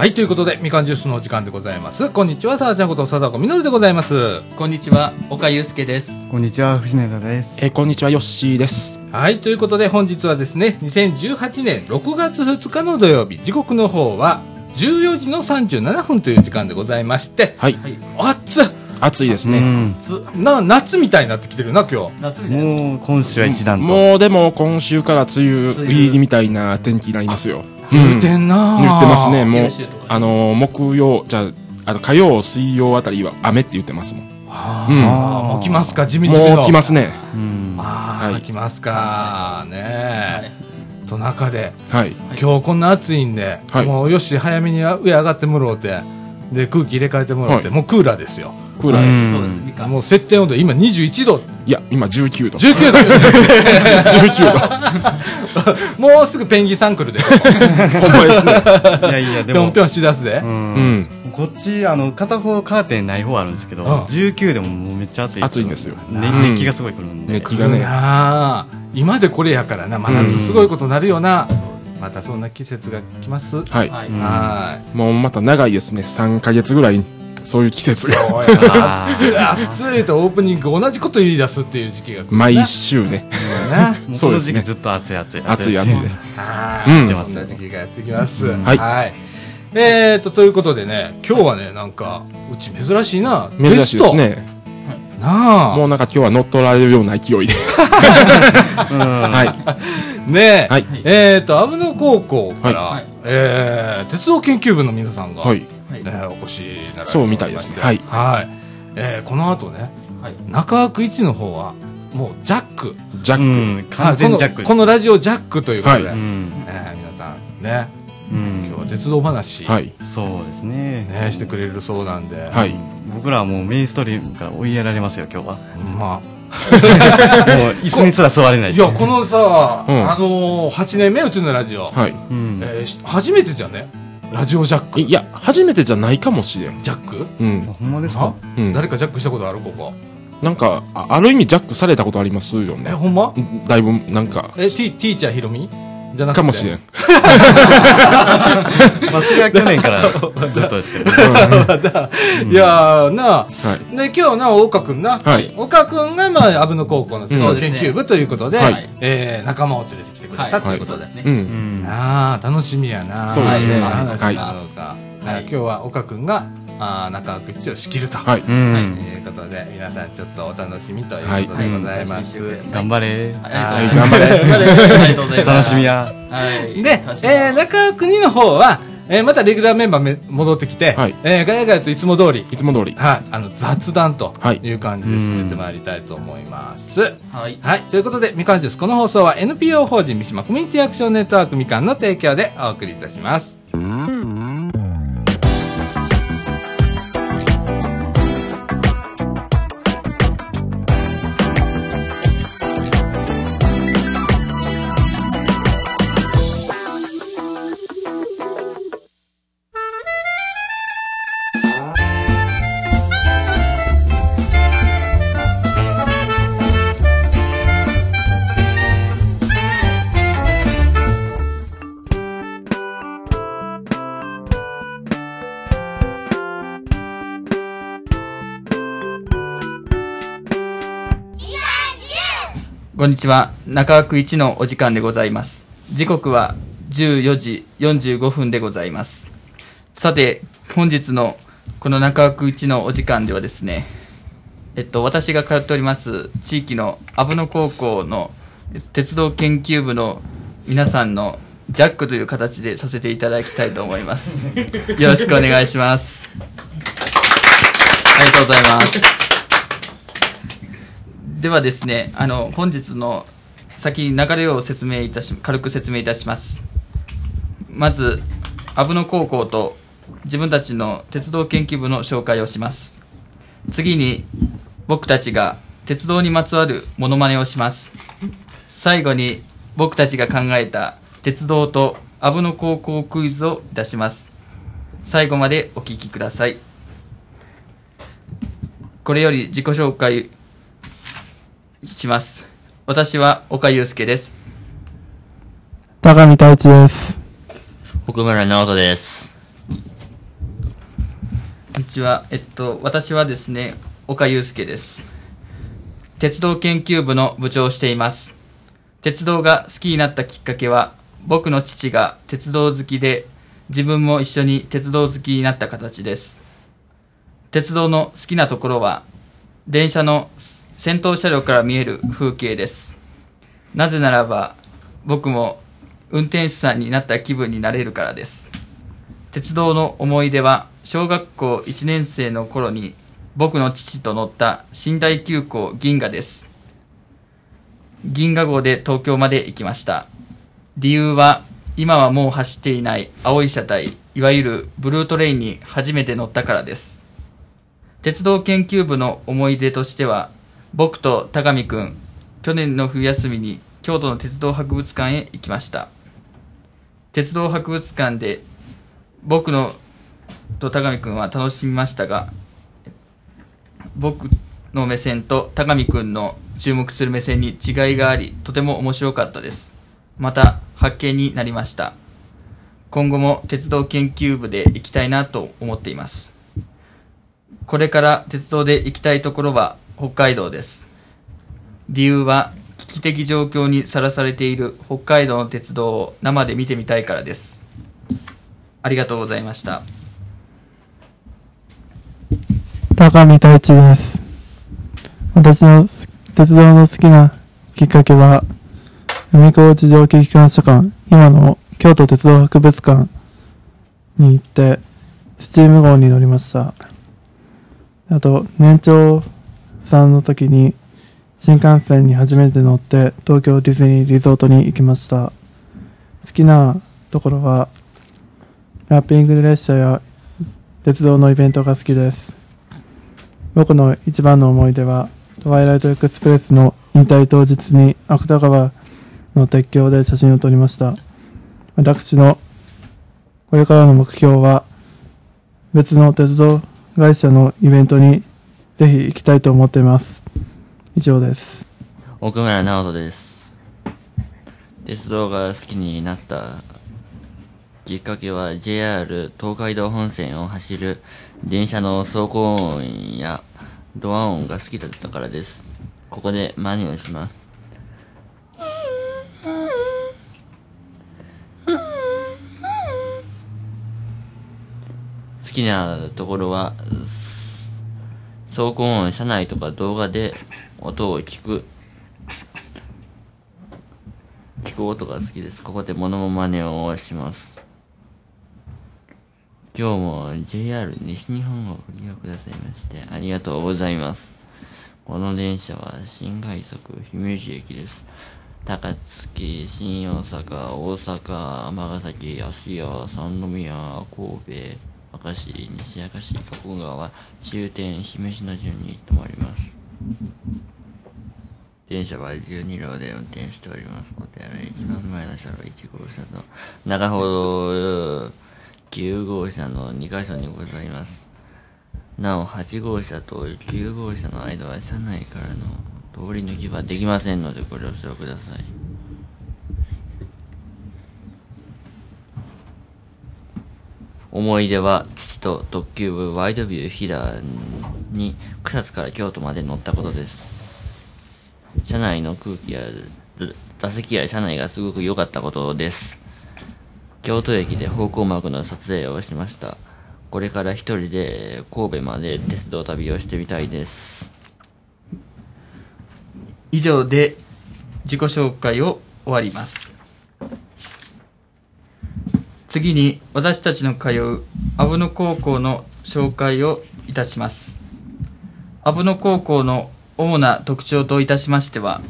はい、ということで、みかんジュースのお時間でございます。こんにちは、さあちゃんこと貞子みのるでございます。こんにちは、岡祐介です。こんにちは、藤永です。えーこんにちは、ヨッシーです。はい、ということで、本日はですね、2018年6月2日の土曜日、時刻の方は、14時の37分という時間でございまして、はい。はい。暑っ暑いですね。うん。つ、な、夏みたいになってきてるな、今日。夏みたいな。もう今週は一段と。もうでも今週から梅雨入りみたいな天気になりますよ。言うてんな言ってますね。もうあのー、木曜、じゃあ、あの、火曜、水曜あたりは雨って言ってますもん。あうんーもう来ますか、地味地味の。もう来ますね。うん。ああ、はい来ますか。ねえ。と中で、はい。今日こんな暑いんで、はいもうよし、早めに上上がってもろうて、で、空気入れ替えてもろうて、はいもうクーラーですよ。クーラーです。うんそうです。もう設定温度、今21度、いや、今19度。19度19度。もうすぐペンギンさん来るで、ほんまですね。いやいや、でもぴょんぴ、ょんしだすでう。。うんん。こっち、あの、片方カーテンない方あるんですけど、うん19でももうめっちゃ暑い。暑いんですよ。熱気がすごい来るんで。熱気がね。なあ今でこれやからな、真夏すごいことなるよな。またそんな季節が来ます。ははい。はい。もうまた長いですね。3ヶ月ぐらい、そういう季節が。暑いとオープニング同じこと言い出すっていう時期が。毎週ね。な。もうこの時期ずっと暑い暑い。暑い暑いで。はい、うんそんな時期がやってきます。はいえーと、ということでね、今日はね、なんか、うち珍しいな。珍しいですゲね。なあ。もうなんか今日は乗っ取られるような勢いで。うん。はい。ねえ、はいえーと、阿武野高校から、はいえー鉄道研究部の皆さんが、はい。はい。ねお越しになられてそうみたいですねはいはい。えーこの後ね、はい。中枠1の方は、もうジャック。ジャック。うん。完全ジャック。はいこのこのラジオジャックということで、はうん。えー皆さんね、うん。今日は鉄道話、はい。そうですね。ね、してくれるそうなんで、はい。僕らはもうメインストリームから追いやられますよ、今日は。まあ、もう椅子にすら座れないいや、このさ、うんあのー、8年目うちのラジオ、はい。うん。えーし初めてじゃねラジオジャック。いや、初めてじゃないかもしれん。ジャック？うん。ほんまですあか？うん。誰かジャックしたことある？ここ。なんか、あある意味ジャックされたことありますよえ、ね。ほんま？だいぶ、なんか、え、ティティーチャーヒロミ？じゃなくてかもしれん。まあ、それは去年からずっとですけど。いやーなあ、はい。で、今日な、岡くんな。はい岡くんが、まあ、阿武野高校の研究部ということで、はいえー仲間を連れてきてくれたはいということですね。う。うんん。ああ、楽しみやな。そうですねはい今日は岡くんが、あー中枠一を仕切ると。はい。うん。はいということで、皆さんちょっとお楽しみということでございます。はい頑張れ。あり頑張れがとうございます。ありがとうございます。楽しみ。や。はい。で、えー、中尾国の方は、えー、またレギュラーメンバーめ戻ってきて、はいえー、ガヤガヤといつも通り、いつも通り。はい、あの、雑談とはいいう感じで進めてまいりたいと思います。はい。はい。ということで、みかんジュース、この放送は NPO 法人三島コミュニティアクションネットワークみかんの提供でお送りいたします。こんにちは。中枠一のお時間でございます。時刻は14時45分でございます。さて、本日のこの中枠一のお時間ではですね、えっと、私が通っております地域の阿武野高校の鉄道研究部の皆さんのジャックという形でさせていただきたいと思います。よろしくお願いします。ありがとうございます。ではですね、あの、本日の先に流れを説明いたし、軽く説明いたします。まず、阿武野高校と自分たちの鉄道研究部の紹介をします。次に、僕たちが鉄道にまつわるモノマネをします。最後に、僕たちが考えた鉄道と阿武野高校クイズをいたします。最後までお聞きください。これより自己紹介します。私は岡祐介です。高見太一です。奥村直人です。ちは。えっと、私はですね、岡祐介です。鉄道研究部の部長をしています。鉄道が好きになったきっかけは、僕の父が鉄道好きで、自分も一緒に鉄道好きになった形です。鉄道の好きなところは、電車の先頭車両から見える風景です。なぜならば、僕も運転手さんになった気分になれるからです。鉄道の思い出は、小学校1年生の頃に、僕の父と乗った寝台急行銀河です。銀河号で東京まで行きました。理由は、今はもう走っていない青い車体、いわゆるブルートレインに初めて乗ったからです。鉄道研究部の思い出としては、僕と高見くん、去年の冬休みに京都の鉄道博物館へ行きました。鉄道博物館で僕のと高見くんは楽しみましたが、僕の目線と高見くんの注目する目線に違いがあり、とても面白かったです。また、発見になりました。今後も鉄道研究部で行きたいなと思っています。これから鉄道で行きたいところは北海道です。理由は危機的状況にさらされている北海道の鉄道を生で見てみたいからです。ありがとうございました。高見太一です。私の鉄道の好きなきっかけは、海高地上機機関車館、今の京都鉄道博物館に行って、スチーム号に乗りました。あと、年長さんの時に、新幹線に初めて乗って、東京ディズニーリゾートに行きました。好きなところは、ラッピング列車や鉄道のイベントが好きです。僕の一番の思い出は、トワイライトエクスプレスの引退当日に芥川の鉄橋で写真を撮りました。私のこれからの目標は、別の鉄道会社のイベントにぜひ行きたいと思っています。以上です。奥村直人です。鉄道が好きになったきっかけは JR 東海道本線を走る電車の走行音やドア音が好きだったからです。ここで真似をします。好きなところは走行音、車内とか動画で音を聞く聞く音が好きです。ここでモノマネをします。今日も JR 西日本をご利用くださいましてありがとうございます。この電車は新快速姫路駅です。高槻、新大阪、大阪、尼崎、芦屋、三宮、神戸、明石、西明石、加古川、中天、姫路の順に止まります。電車は12両で運転しております。お手洗い一番前の車両1号車と中ほど9号車の2箇所にございます。なお8号車と9号車の間は車内からの通り抜きはできませんのでご了承ください。思い出は父と特急部ワイドビュー飛騨に草津から京都まで乗ったことです。車内の空気や座席や車内がすごく良かったことです。京都駅で方向幕の撮影をしました。これから一人で神戸まで鉄道旅をしてみたいです。以上で自己紹介を終わります。次に私たちの通う阿武野高校の紹介をいたします。阿武野高校の主な特徴といたしましては、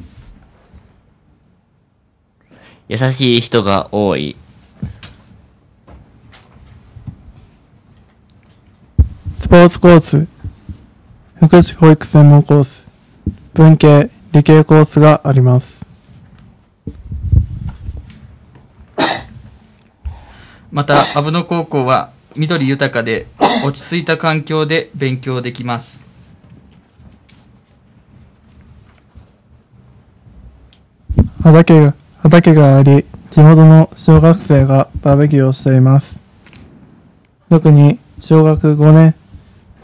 優しい人が多い。スポーツコース、福祉保育専門コース、文系、理系コースがあります。また阿武野高校は緑豊かで落ち着いた環境で勉強できます。畑が、畑があり、地元の小学生がバーベキューをしています。特に小学5年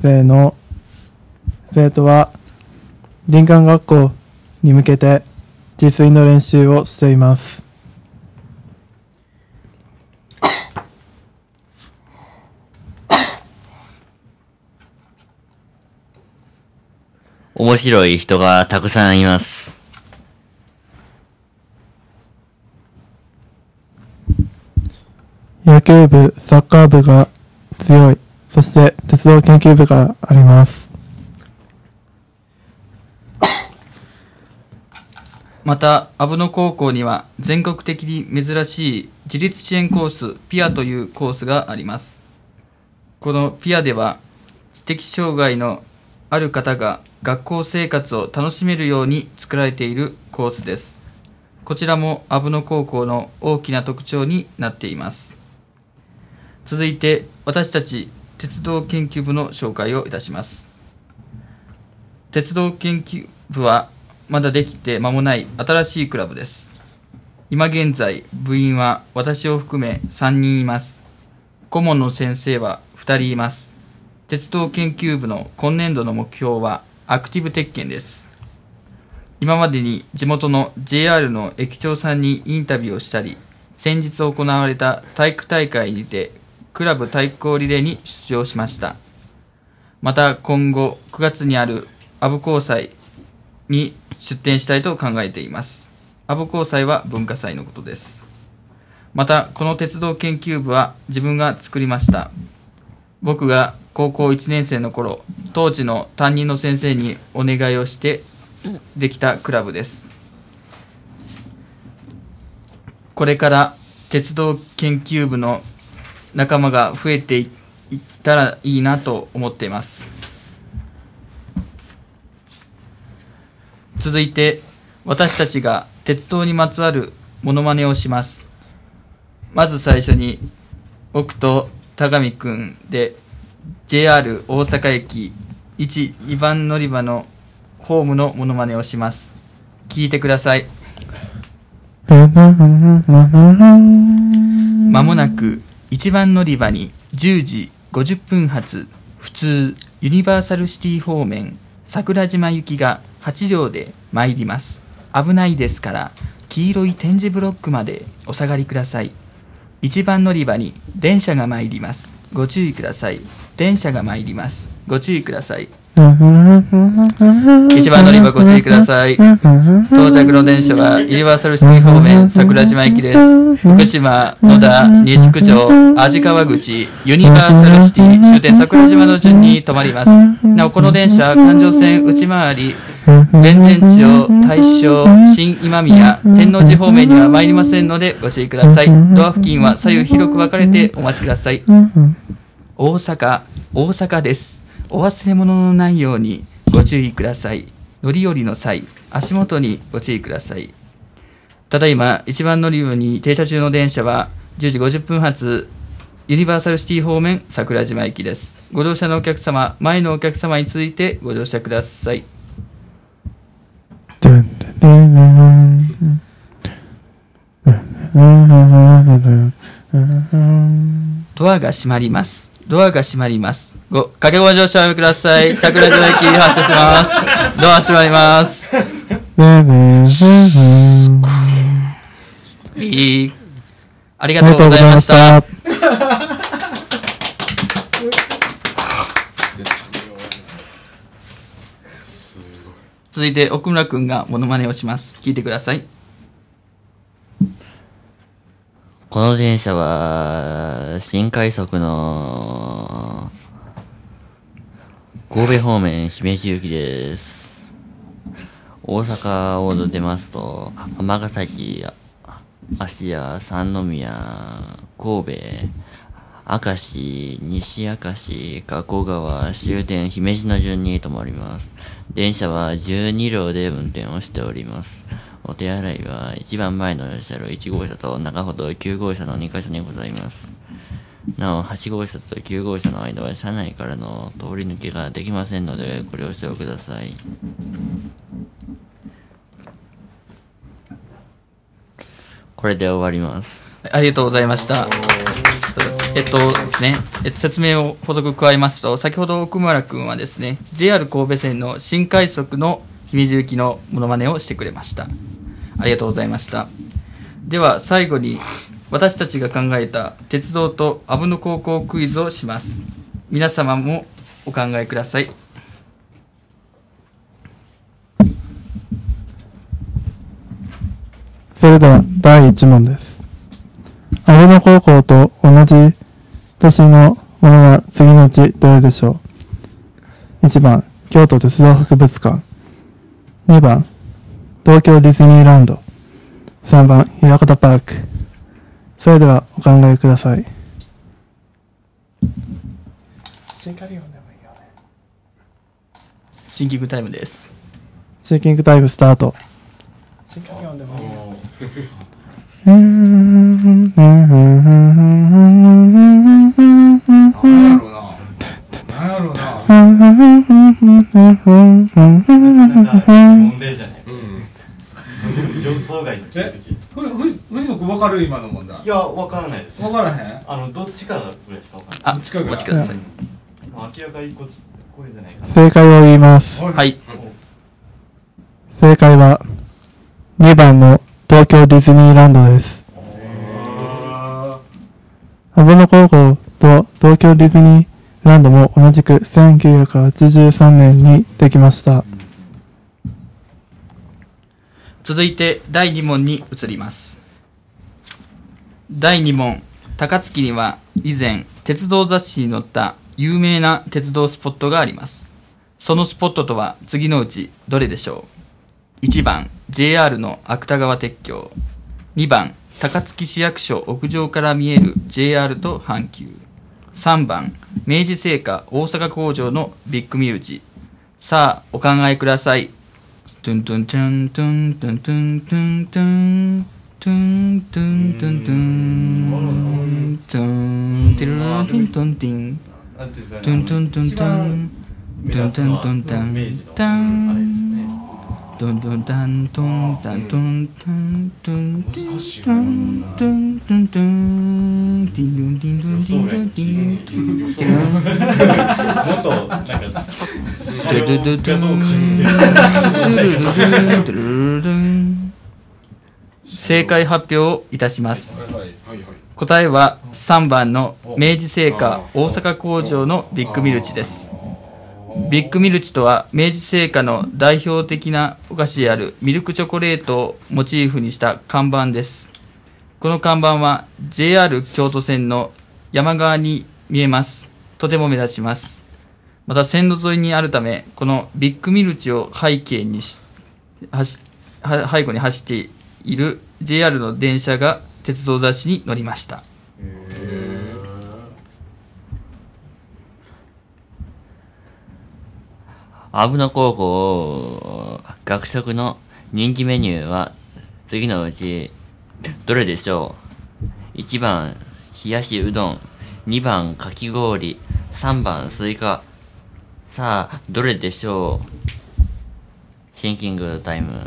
生の生徒は林間学校に向けて自炊の練習をしています。面白い人がたくさんいます。野球部、サッカー部が強い。そして鉄道研究部があります。また、阿武野高校には全国的に珍しい自立支援コース、ピアというコースがあります。このピアでは、知的障害のある方が学校生活を楽しめるように作られているコースです。こちらも阿武野高校の大きな特徴になっています。続いて、私たち鉄道研究部の紹介をいたします。鉄道研究部はまだできて間もない新しいクラブです。今現在、部員は私を含め3人います。顧問の先生は2人います。鉄道研究部の今年度の目標はアクティブ鉄拳です。今までに地元の JR の駅長さんにインタビューをしたり、先日行われた体育大会にてクラブ対抗リレーに出場しました。また今後9月にある阿武高祭に出展したいと考えています。阿武高祭は文化祭のことです。また、この鉄道研究部は自分が作りました。僕が高校1年生の頃、当時の担任の先生にお願いをしてできたクラブです。これから鉄道研究部の仲間が増えていったらいいなと思っています。続いて、私たちが鉄道にまつわるモノマネをします。まず最初に、僕と田上くんで JR 大阪駅1、2番乗り場のホームのモノマネをします。聞いてください。まもなく1番乗り場に10時50分発普通ユニバーサルシティ方面桜島行きが8両で参ります危ないですから黄色い点字ブロックまでお下がりください1番乗り場に電車が参ります。ご注意ください。電車が参ります。ご注意ください。1番乗り場ご注意ください。到着の電車はユニバーサルシティ方面桜島駅です。福島、野田、西九条、味川口、ユニバーサルシティ終点桜島の順に停まります。なお、この電車、環状線内回り、弁天町、大正、新今宮、天王寺方面には参りませんのでご注意ください。ドア付近は左右広く分かれてお待ちください。大阪、大阪です。お忘れ物のないようにご注意ください。乗り降りの際、足元にご注意ください。ただいま、一番乗り場に停車中の電車は、10時50分発、ユニバーサルシティ方面桜島駅です。ご乗車のお客様、前のお客様に続いてご乗車ください。ドアが閉まります。ドアが閉まります。ご、掛けご乗車おやめください。桜島駅発車します。ドア閉まります。いい。ありがとうございまし。た。続いて奥村くんがモノマネをします。聞いてください。この電車は、新快速の、神戸方面姫路行きです。大阪を出ますと、尼崎、芦屋、三宮、神戸、明石、西明石、加古川、終点姫路の順に停まります。電車は12両で運転をしております。お手洗いは一番前の車両1号車と中ほど9号車の2カ所にございます。なお、8号車と9号車の間は車内からの通り抜けができませんのでご了承ください。これで終わります。ありがとうございました。そうですえっとですね、えっと、説明を補足加えますと、先ほど奥村君はですね、JR 神戸線の新快速の姫路行きのモノマネをしてくれました。ありがとうございました。では、最後に、私たちが考えた鉄道とアブノ高校クイズをします。皆様もお考えください。それでは第1問です。阿部野高校と同じ年のものは次のうちどれでしょう ?1 番、京都鉄道博物館。2番、東京ディズニーランド。3番、平方パーク。それではお考えください。シンカリオンでもいいよね。シンキングタイムです。シンキングタイムスタート。シンカリオンでもいいよ。今の問題。やわからないですわからへんあのどっちかぐらいしかわからないあ、どっちかぐらいお待ちください。明らかにこっちこれじゃないかな正解を言います。はい。正解は2番の東京ディズニーランドです。阿部野高校と東京ディズニーランドも同じく1983年にできました。続いて第2問に移ります。第2問。高槻には以前鉄道雑誌に載った有名な鉄道スポットがあります。そのスポットとは次のうちどれでしょう ?1 番 JR の芥川鉄橋。2番高槻市役所屋上から見える JR と阪急。3番明治製菓大阪工場のビッグミルジ。さあお考えください。トゥントゥントゥントゥントゥントゥントゥントゥントゥントゥントゥントゥントゥンティルルティントンティンなんていうんですかねトゥントゥントゥントゥントゥントゥントゥントゥンタンあれですねトントンタントンタントンタントントントントントントンティンドンティンドンティンドンティンティンティンもっとなんかドゥドゥドゥドゥンドゥルルルルンドゥルルルン正解発表をいたします。答えは3番の明治製菓大阪工場のビッグミルチですビッグミルチとは明治製菓の代表的なお菓子であるミルクチョコレートをモチーフにした看板です。この看板は JR 京都線の山側に見えます。とても目立ちます。また線路沿いにあるためこのビッグミルチを背景にし走背後に走っている JR の電車が鉄道雑誌に載りました。アブノ高校学食の人気メニューは次のうちどれでしょう ?1 番冷やしうどん2番かき氷3番スイカさあどれでしょう？シンキングタイム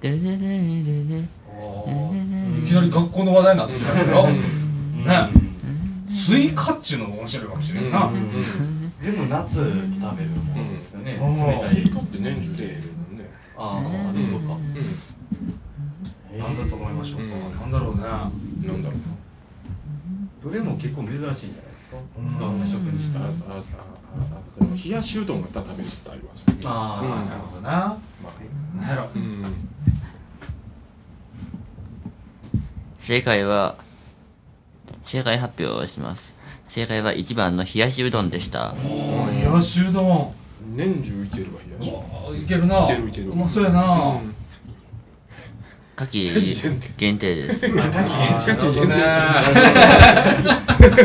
でででででいきなり学校の話題になってきたけど。ね。スイカっちゅうのも面白いかもしれんな。でも夏食べるものですよねうん冷たいスイカって年中出えへんもんね。ああでもそうかなんだと思いましょうか。なんだろうね。なんだろうどれも結構珍しいんじゃないですか？うん学食にしたな。あ、あ、あ、あ、でも冷やしうどんがあったら食べるってありますよね。あうんなるほどな。まあ、なんやろ。うん。正解は正解発表をします。正解は1番の冷やしうどんでした。おー冷やしうどん。年中いけるわ、冷やし。うどん。いけるな。いけるいけるうまそうやな。うん夏季限定限定です。なるほどね。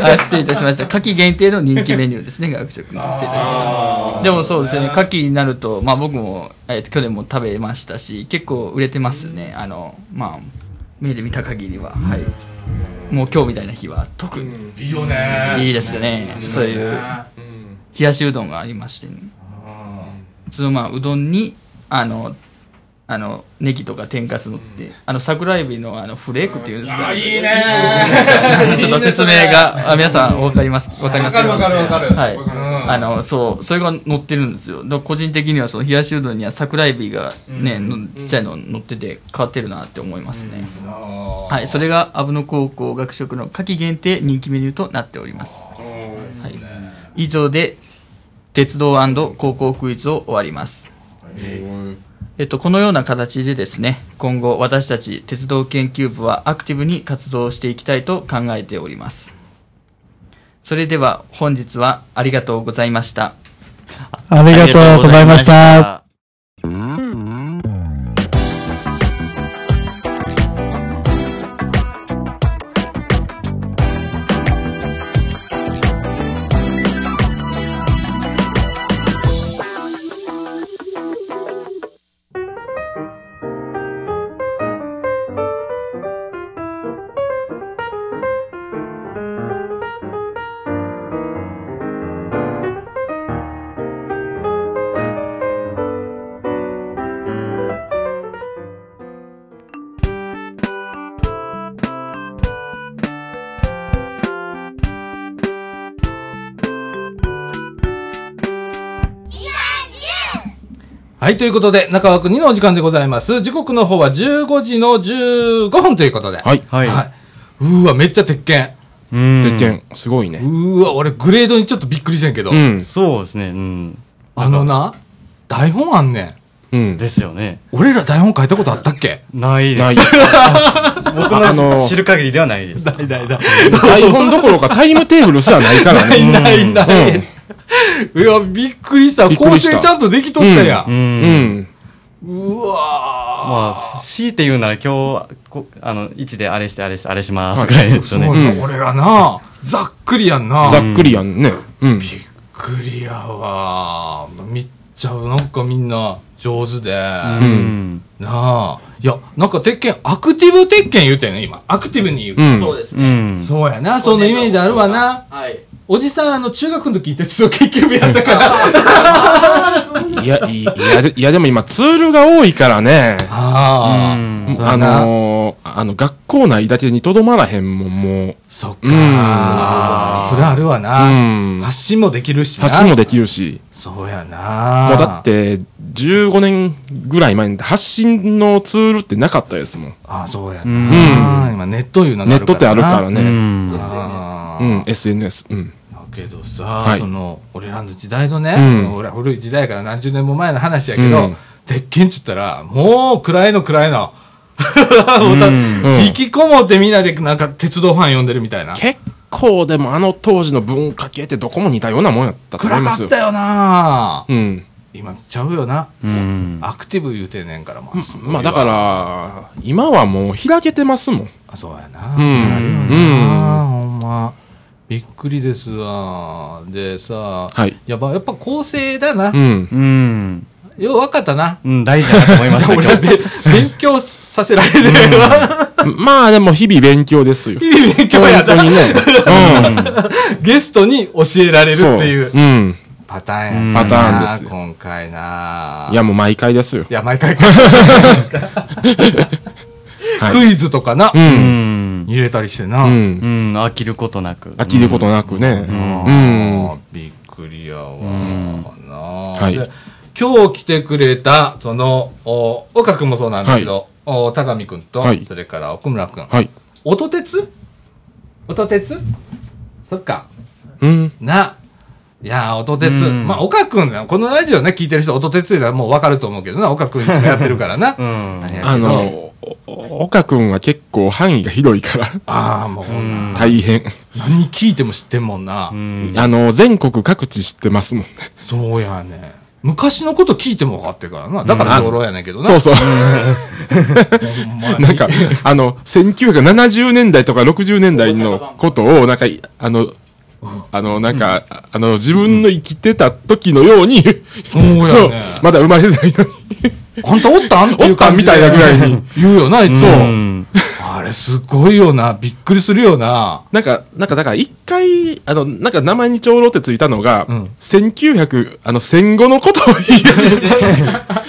あ失礼いたしました。夏季限定の人気メニューですね学食の。していただきました。でもそうですよね夏季になると、まあ、僕も、えーと去年も食べましたし結構売れてますね。あのまあ目で見た限りは。はいもう今日みたいな日は特にうん。いいよね。いいですねそういううん。冷やしうどんがありまして、ね、普通のまあうどんにあのあのネギとか天かすのってあの桜エビのあのフレークっていうんですか？いいね。ちょっと説明があ皆さんわかりますわかりますわかるわかるわかる。はい。うん。あのそうそれが乗ってるんですよ。個人的にはその冷やしうどんには桜エビがね、のちっちゃいの乗ってて変わってるなって思いますね、はい。それが阿武野高校学食の夏季限定人気メニューとなっております、はい、以上で鉄道高校クイズを終わります。ええっと、このような形でですね、今後私たち鉄道研究部はアクティブに活動していきたいと考えております。それでは本日はありがとうございました。ありがとうございました。はい、ということで、中枠2のお時間でございます。時刻の方は15時の15分ということで。はい。はい。はい。うーわ、めっちゃ鉄拳。うん鉄拳、すごいね。うーわ、俺グレードにちょっとびっくりしてんけど。うん。そうですね。うん。あのな、台本あんねん。うん。ですよね。俺ら台本書いたことあったっけ？ないです。ない。僕のの知る限りではないです。ないないない。台本どころかタイムテーブルすらないから ないね。ないない。うんいや、びっくりした。構成ちゃんとできとったや。うん。うんん。うわまあ、強いて言うなら今日、こあの、1であれしてあれしてあれしますはいぐらいー。ですよね。そうやな、俺らな、ざっくりやんな。ざっくりやんね。うん。びっくりやわ。めっちゃ、なんかみんな上手で。うなん。あ。いや、なんか鉄拳、アクティブ鉄拳言うてんね、今。アクティブに言うて。うん。そうですう。ん。そうやな、そのイメージあるわな。はい。おじさん、あの、中学の時鉄道研究部やったから。いや、いいや、でいやでも今ツールが多いからね。ああ。うんあのー、あの、学校内だけにとどまらへんもん、もそっか。うんそれあるわう。な。うん。発信もできるしな。発信もできるし。そうやな。もうだっ。て、15年ぐらい前に発信のツールってなかったですもん。ああ、そうやうな。ん今ネットいうのがネットってあるからうね。うん、SNS。うん。だけどさ、はいその、俺らの時代のね、うん俺ら古い時代から何十年も前の話やけど、うん鉄拳っつったら、もう暗いの暗いの。うん うん引きこもってみんなでなんか鉄道ファン呼んでるみたいな。結構でもあの当時の文化系ってどこも似たようなもんやったと思いますよ暗かった。よなうん。今ちゃうよな。うん。アクティブ言うてんねんから、まあ。まあだか、ら、今はもう開けてますもん。あそうやな。うんそうなるよな、ほんま。びっくりですわ。でさ、はい。やっぱ、やっぱ構成だな。うん。うん。よう分かったな。うん、大事だと思いました。俺はべ勉強させられてるわ。まあでも日々勉強ですよ。日々勉強やな。本当にね。ゲストに教えられうん。るっていううん。パターンやうんなパターンですよ今回な。いやもう毎回ですよ。いや、毎回 はいクイズとかな、う。うんん。入れたりしてな。うん。うん、飽きることなく。飽きることなくね。あうんーびっくりやわ。んなはいで今日来てくれた、その、お岡君もそうなんだけど、お高見君と、はいそれから奥村君。はい。音鉄？音鉄？そっか。うん。な。いやー、音鉄。うんまあ、岡くんだこのラジオね、聞いてる人、音鉄いうのはもうわかると思うけどな、岡くんやってるからな。うん。あれやけどあの、お岡くんは結構範囲が広いから、ああ、もう、ん大変。何聞いても知ってんもんな。うん。あの、全国各地知ってますもんね。そうやね。昔のこと聞いても分かってるからな。だから上郎やねんけどな。そうそう。ほんまになんか、あの、1970年代とか60年代のことを、なんか、いあの、あの、なんか、あの、自分の生きてた時のように。まだ生まれてないのに、あんたおったん？っていう感じでおったんみたいなぐらいに。言うよな、いつそうも。うん。あれすごいよな。びっくりするよな。なんか、なんか、だから一回、あの、なんか名前に長老ってついたのが、うん1900、あの、戦後のことを言い始めて、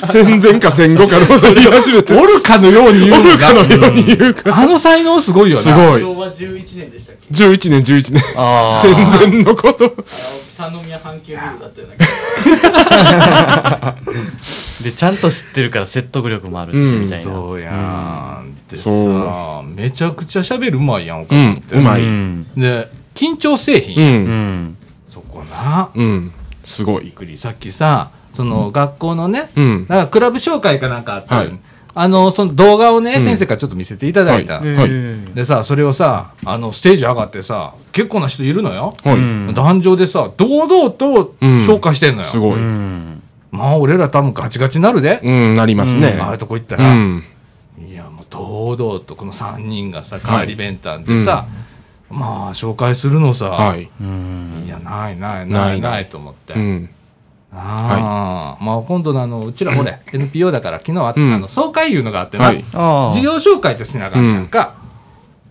戦前か戦後かのことを言い始めて、おるかのように言うおのるかのように言うから、あの才能すごいよな。すごい。昭和11年でしたっけ？11年、11年。あ戦前のこと。三宮阪急ビルだったような気が で、ちゃんと知ってるから説得力もあるし、うんみたいな。そうやん。でさそ、めちゃくちゃ喋るうまいやん、おうん母さんって。うまいうん。で、緊張せえへんう。やん。うんん。そこな。うん。すごい。びっくり。さっきさ、その学校のね、うん。なんかクラブ紹介かなんかあったのはいあの、その動画をね、うん先生からちょっと見せていただいた。はいはいでさ、それをさ、あの、ステージ上がってさ、結構な人いるのよ。はい。うん壇上でさ、堂々とうん紹介してんのよ。すごい。うん。まあ、俺ら多分ガチガチになるで。うん、なりますね。ああいうとこ行ったうら。ん。いや、もう堂々とこの3人がさ、代わり弁当でさ、まあ、紹介するのさ、はい。うん。いや、ないないなないいないないと思って。うん。ああ、まあ今度のあの、うちらほれ、NPO だから昨日あった、うんあの、総会いうのがあってな、はいああ。事業紹介ってしなあかんやんか。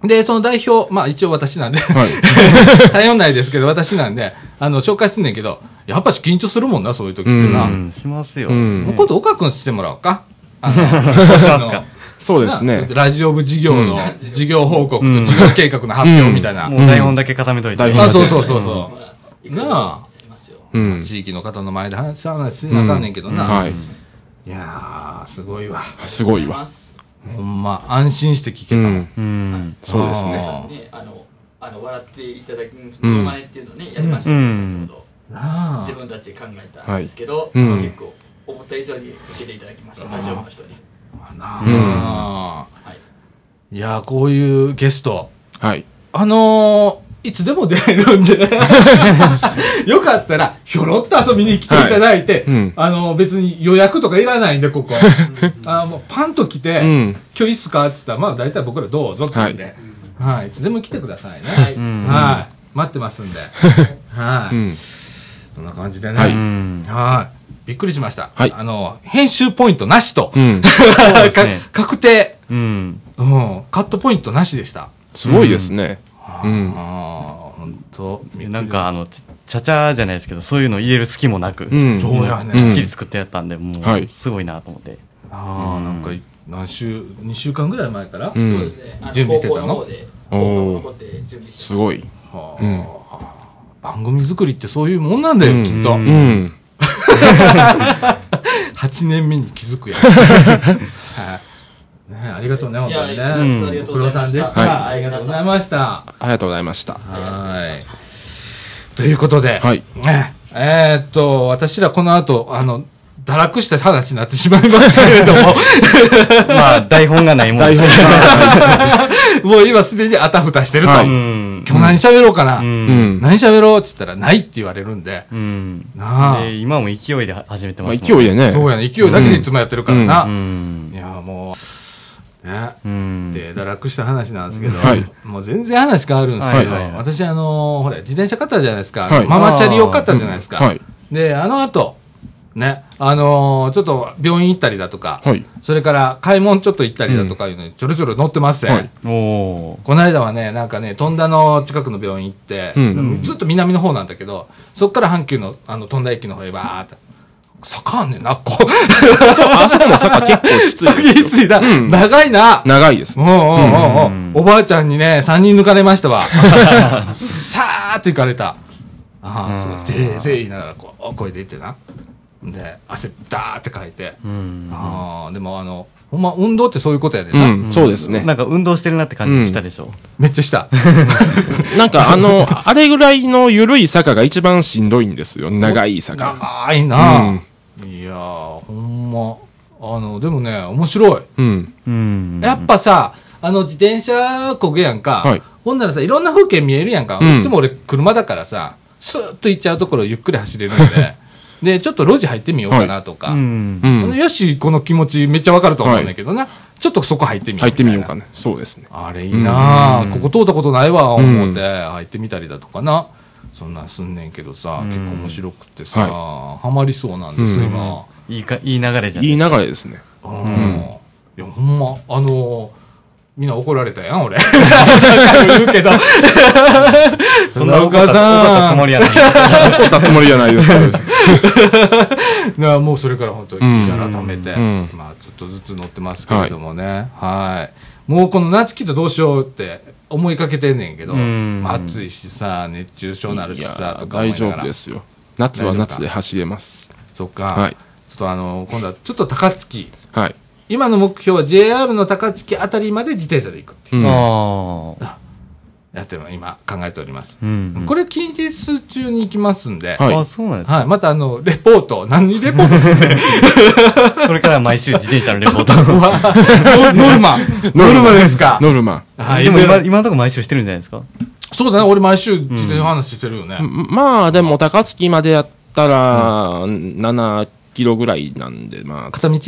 で、その代表、まあ一応私なんで、はい。頼んないですけど、私なんで、あの、紹介すんねんけど、やっぱし緊張するもんな、そういう時ってな。うん、しますよ。うんもう今度岡君してもらおうか。あの、そうしますか？そうですねな。ラジオ部事業の、事業報告と事業計画の発表みたいな。もう台本だけ固めといて。あ、そうそうそうそう。なあ、うん。地域の方の前で話し話しなあかんねんけどな。はい。いやー、すごいわ。すごいわ。ほんま、安心して聞けた。うん。うん。そうですね。ね、あの、あの、笑っていただく、名前っていうのをね、やりましたうんね、先ほど。自分たちで考えたんですけど、結構、思った以上に受けていただきました、ラジオの人に。なうんあはい。いやー、こういうゲスト。はい。あのー、いつでも出れるんで、よかったら、ひょろっと遊びに来ていただいて、はいうんあのー、別に予約とかいらないんで、ここ。あもうパンと来て、うん今日いいっすかって言ったら、まあ大体僕らどうぞって言うんで、はい、い、つでも来てくださいね。はい。待ってますんで。はい、うん。そんな感じでね。ははい。びっくりしました。はいあの、編集ポイントなしと。うん。ねか確定、うん。うん、カットポイントなしでした。すごいですね。うん。ああ、本当。なんかあの、ちちゃちゃじゃないですけど、そういうの入れる隙もなく、うん。そうやね。うんきっちり作ってやったんで、もう、はいすごいなと思って。ああ、なんか、何週、2週間ぐらい前から、う。そうんですね。あの準備してたのすごい。はあうん番組作りってそういうもんなんだよ、うんきっと。うん。8年目に気づくや。ねありがとうね、本当にね。うんありがとご苦労うございましたさんでした。はいありがとうございました。ありがとうございました。はい。ということで、はいねえーっと、私らこの後、あの、堕落した話になってしまいますけれども、まあ、台本がないもんです。もう今すでにあたふたしてると。今日何喋ろうかな。何喋ろうって言ったら、ないって言われるんで。うん。なあで、今も勢いで始めてます勢いでね。そうやね。勢いだけでいつもやってるからな。うんい。や、もう、ね。うん。で、堕落した話なんですけど、はいもう全然話変わるんですけど、はい私、あのーほら、自転車買ったじゃないですか。はいママチャリを買ったじゃないですか。はい。で、あの後、ね、あのーちょっと病院行ったりだとか、はい。それから買い物ちょっと行ったりだとかいうのにちょろちょろ乗ってますね。はい。この間はね、なんかね、富田の近くの病院行って、うんずっと南の方なんだけど、そっから阪急のあの富田駅の方へバーって、坂あんねんな、こう。そう、あそこの坂結構きついですよ。きついな、うん長いな。長いですうん。うんうんうんうんおばあちゃんにね、3人抜かれましたわ。さーっと行かれた。ああ、そう、ぜいぜい言いながら、こう、声出てな。で、汗ダーってかいて。うん。ああ、でもあの、ほんま運動ってそういうことやでうな。ん、そうですね。なんか運動してるなって感じしたでしょ？めっちゃした。なんかあの、あれぐらいの緩い坂が一番しんどいんですよ。長い坂。長いな、いやー、ほんま。あの、でもね、面白い。うん。うん。やっぱさ、あの、自転車こぐやんか。はいほんならさ、いろんな風景見えるやんか。うんいつも俺、車だからさ、スーッと行っちゃうところをゆっくり走れるんで、で、ちょっと路地入ってみようかなとか。うん。よし、この気持ちめっちゃわかると思うんだけどな。ちょっとそこ入ってみよう入ってみようかな。な。そうですね。あれいいなここ通ったことないわ、思って、入ってみたりだとかな。そんなんすんねんけどさ、うん結構面白くってさ、ハマりそうなんです、うん今。いいか、いい流れじゃん。いい流れですね。うん。いや、ほんま、あのーみんな怒られたやん、俺。言うけど。そんな怒ったつもりやない。怒ったつもりじゃないです。なあ もうそれから本当に改めて、うんまあちょっとずつ乗ってますけれどもね。はい。もうこの夏来たらどうしようって思いかけてんねんけど、暑いしさ、熱中症なるしさ、とか思い大丈ながら夫ですよ。夏は夏で走れます。そっか。はいちょっとあの、今度はちょっと高槻。はい。今の目標は JR の高槻あたりまで自転車で行くっていう。うんああ。やってるの今考えております。うん。これ近日中に行きますんで、はいあ、そうなんですか。はい。またあの、レポート。何レポートすんねんこれから毎週自転車のレポート。ノノルマ。ノルマですか。ノルマ。はい。でも今、今、今のところ毎週してるんじゃないですか？そうだね。俺毎週自転車話してるよね。まあ、でも、高槻までやったら、7キロぐらいなんで、まあ、片道？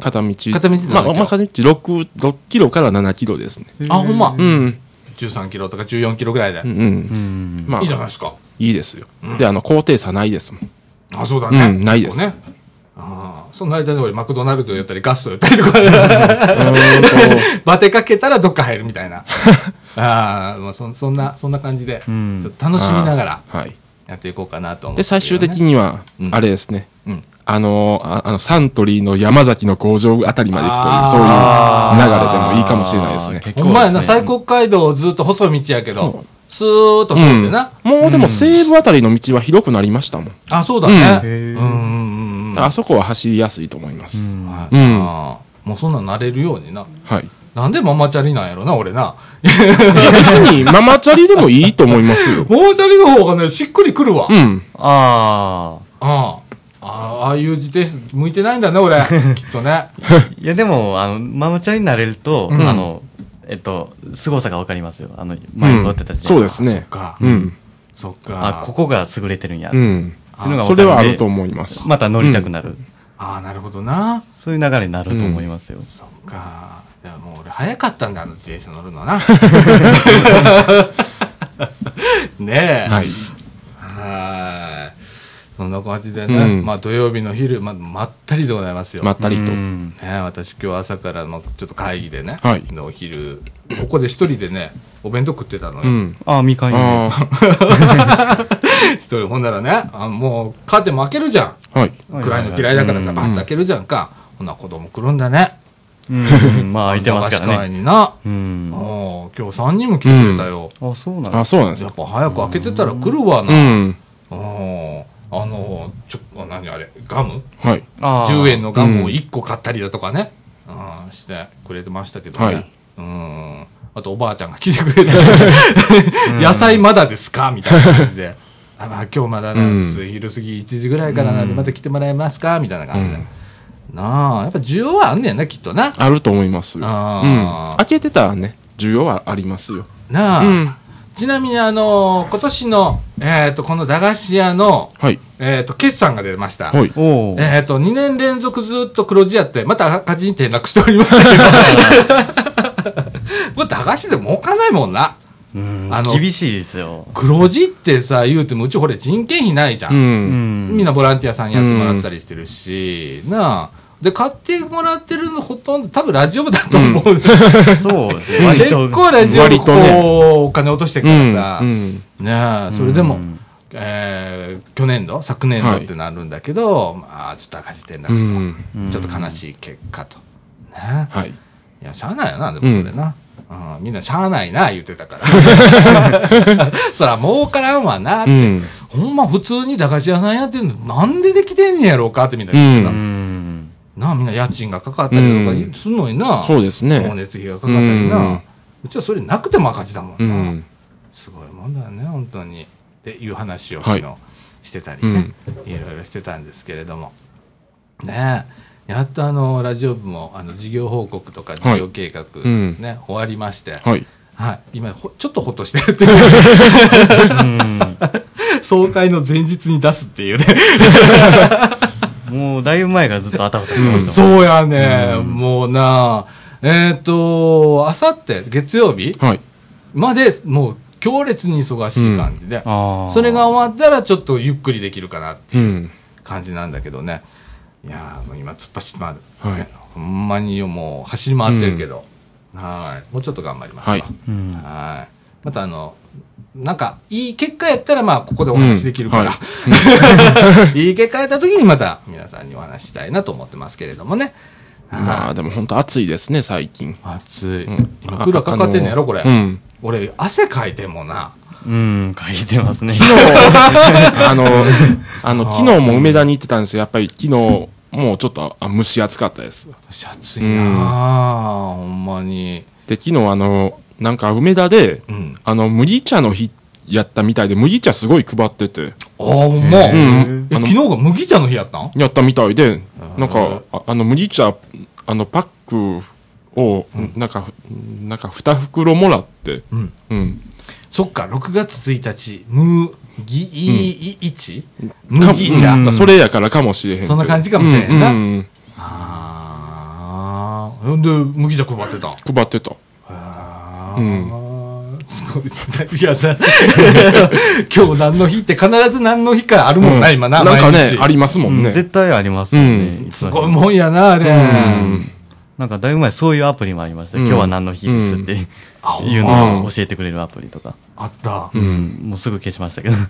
片道。片道まあ、7キロまあ、片道6、6キロから7キロですね。あ、ほんま。うん。13キロとか14キロぐらいでう。ん。うん。まあいい、じゃないですか。いいですよ。で、あの、高低差ないですもん。あ、そうだね。うんないですね。ああ、その間に俺マクドナルドやったりガストやったりとか、バテかけたらどっか入るみたいな。ああ、まあそそんな、そんな感じで、ちんょっと楽しみながらはい。やっていこうかなと思って、で、最終的。にはう、んあれですね。うん。あの、ああの、サントリーの山崎の工場あたりまで行くという、そういう流れでもいいかもしれないですね。結ほんまやな、最高街道ずっと細い道やけど、スーッと通ってな。もうでも西部あたりの道は広くなりましたもん。あ、そうだね。へうーんうんうんうん。あそこは走りやすいと思います。はいうんもうそんなんなれるようにな。はい。なんでママチャリなんやろな、俺な。別にママチャリでもいいと思いますよ。ママチャリの方がね、しっくりくるわ。うん。あああ。あああいう自転車向いてないんだね、俺。きっとね。あ。いや、でも、あの、ママチャリになれると、うんあの、えっと、凄さがわかりますよ。あの、前に乗ってた自転車そうですねそっ。か。うん。そっあ、か。ここが優れてるんや。ってうん。いうのがそれはあると思います。また乗りたくなる。ああ、なるほどな。そういう流れになると思いますよ。そっか。じゃあもう俺早かったんだ、あの自転車乗るのな。ねえ。はい。はい。そんな感じでね、うんまあ土曜日の昼、ままったりでございますよ。まったりと。うんね、私今日朝からまあちょっと会議でね、はいのお昼、ここで一人でね、お弁当食ってたのよ。うん。ああ、みかんあ一人、ほんならね、あもうカーテンも開けるじゃん。あ。はい。暗いの嫌いだからさ、うんバッと開けるじゃんか。ほんなら子供来るんだね。うん、まあ、空いてますから駄菓子会ね。にな。うん。今日3人も来てくれたよ。あ、そうなんあ、そうなんですよ。やっぱ早く開けてたら来るわな。うん。おーあの、ちょ、何あれ、ガム？はい。あー ?10 円のガムを1個買ったりだとかね。うん、してくれてましたけどね。はいうん。あとおばあちゃんが来てくれて、野菜まだですか？みたいな感じで。あまあ、今日まだなんです、昼過ぎ1時ぐらいからなんでまた来てもらえますか？みたいな感じで。なあ、やっぱ需要はあんねんな、きっとな。あると思いますよ。あーうん。開けてたらね、需要はありますよ。なあ、うん。ちなみにあの今年の、えっ、と、この駄菓子屋の、はい。えっ、と、決算が出ました。はい。えっ、と、2年連続ずっと黒字やって、また赤字に転落しておりましたけど。これ駄菓子で儲かんないもんな。うんあの厳しいですよ。黒字ってさ、言うてもうちこれ人件費ないじゃん。う。うんん。みんなボランティアさんやってもらったりしてるし、なあ。で、買ってもらってるのほとんど、多分ラジオ部だと思う。そうですね。割結と。構ラジオ部こ割とねう、お金落としてるからさ。うん。ねえ、それでも、うんえー去年度、昨年度はいってなるんだけど、まあ、ちょっと赤字転落と、うん。ちょっと悲しい結果と。ねはい。いや、しゃあないよな、でもそれな。うんみんなしゃあないな、言ってたから。そら、儲からんわなって、うん。ほんま普通に駄菓子屋さんやってるの、なんでできてんねやろうかってみんな言ってた。うん。なあ、みんな家賃がかかったりとかすんのにな。そうですね光熱費がかかったりな。うんうちはそれなくても赤字だもんな。うん。すごいもんだよね、本当に。っていう話をはい昨日してたりね、いろいろしてたんですけれども。ねえ、やっとあの、ラジオ部も、あの、事業報告とか事業計画、うんね、終わりまして、はい。はい、今ほ、ちょっとほっとしてるっていう。総会の前日に出すっていうね。もう、だいぶ前からずっとあたふたしてました。そうやね、もうなえっ、と、あさって月曜日はい。まで、もう強烈に忙しい感じで、ああ。それが終わったらちょっとゆっくりできるかなってう。いうん感じなんだけどね。いやーもう今突っ走って回る。はいねほんまにもう走り回ってるけど。はい。もうちょっと頑張りますわ。はいうんはい。またあの、なんか、いい結果やったら、まあ、ここでお話できるから、うんはい い、結果やった時にまた、皆さんにお話ししたいなと思ってますけれどもね。まあでも本当暑いですね、最近。暑い。うん今、クーラーかかってんのやろ、これ。うん。俺、汗かいてもな。うん、書いてますね。あの、あの、昨日も梅田に行ってたんですよ。やっぱり昨日、もうちょっとあ蒸し暑かったです。シャツいなあ、ほんまに。で、昨日あの、なんか梅田で、うん。あの、麦茶の日やったみたいで、麦茶すごい配ってて、ああ、ほんま。うんえ、昨日が麦茶の日やったん？やったみたいで、なんか、ああの、麦茶、あの、パックを、なんか、なんか、二袋もらって、うん。うん。そっか、6月1日、む、ぎ、い、い、麦茶。うんそれやからかもしれへん。そんな感じかもしれへんなううんああ。ほんで、麦茶配ってたん？配ってた。あうんあ。すごいですね。いや、な今日何の日って必ず何の日かあるもんな、今な。なんかねありますもんね。絶対ありますよね。うんすごいもんやな、あれ。うんなんかだいぶ前そういうアプリもありました。うん今日は何の日ですってあいうのを教えてくれるアプリとか。あった。うん。もうすぐ消しましたけど。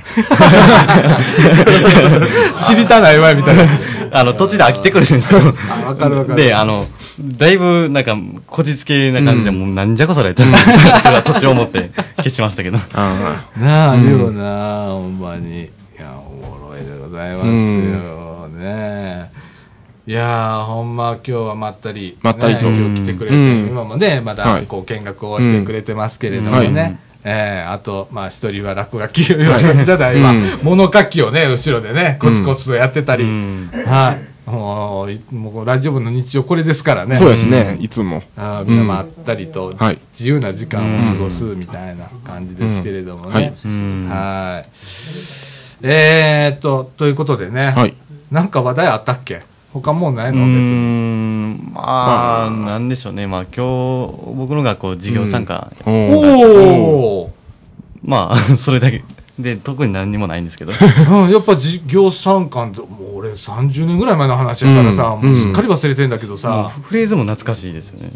知りたないわ、みたいな。あの、途中で飽きてくるんですよ。あわかるわかる。で、あの、だいぶ、なんか、こじつけな感じで、もうなんじゃこそれって、とか途中思って消しましたけど。あなあ、あるよな、ほんまに。いや、おもろいでございますよ。ねいやー、ほんま今日はまったり、まったりとね今日来てくれて、うん今もね、まだはいこう見学をしてくれてますけれどもうんね。えーあと、まあ、一人は落書きを、吉垣ただいはうん、物書きをね、後ろでね、コツコツとやってたり、うんはい。もうい、もうラジオ部の日常これですからね。そうですね、いつも。あーみんなまったりとはい自由な時間を過ごすみたいな感じですけれどもはいね。うんはい。えーっと、ということでね。はい。なんか話題あったっけ？他もうないうの別ーに。ん、まあ、なんでしょうね。まあ、今日、僕の学校授業参加、おーおーまあ、それだけ。で、特に何にもないんですけど。うん、やっぱ授業参観って、もう俺30年ぐらい前の話やからさ、うんもうすっかり忘れてんだけどさ、フレーズも懐かしいですよね。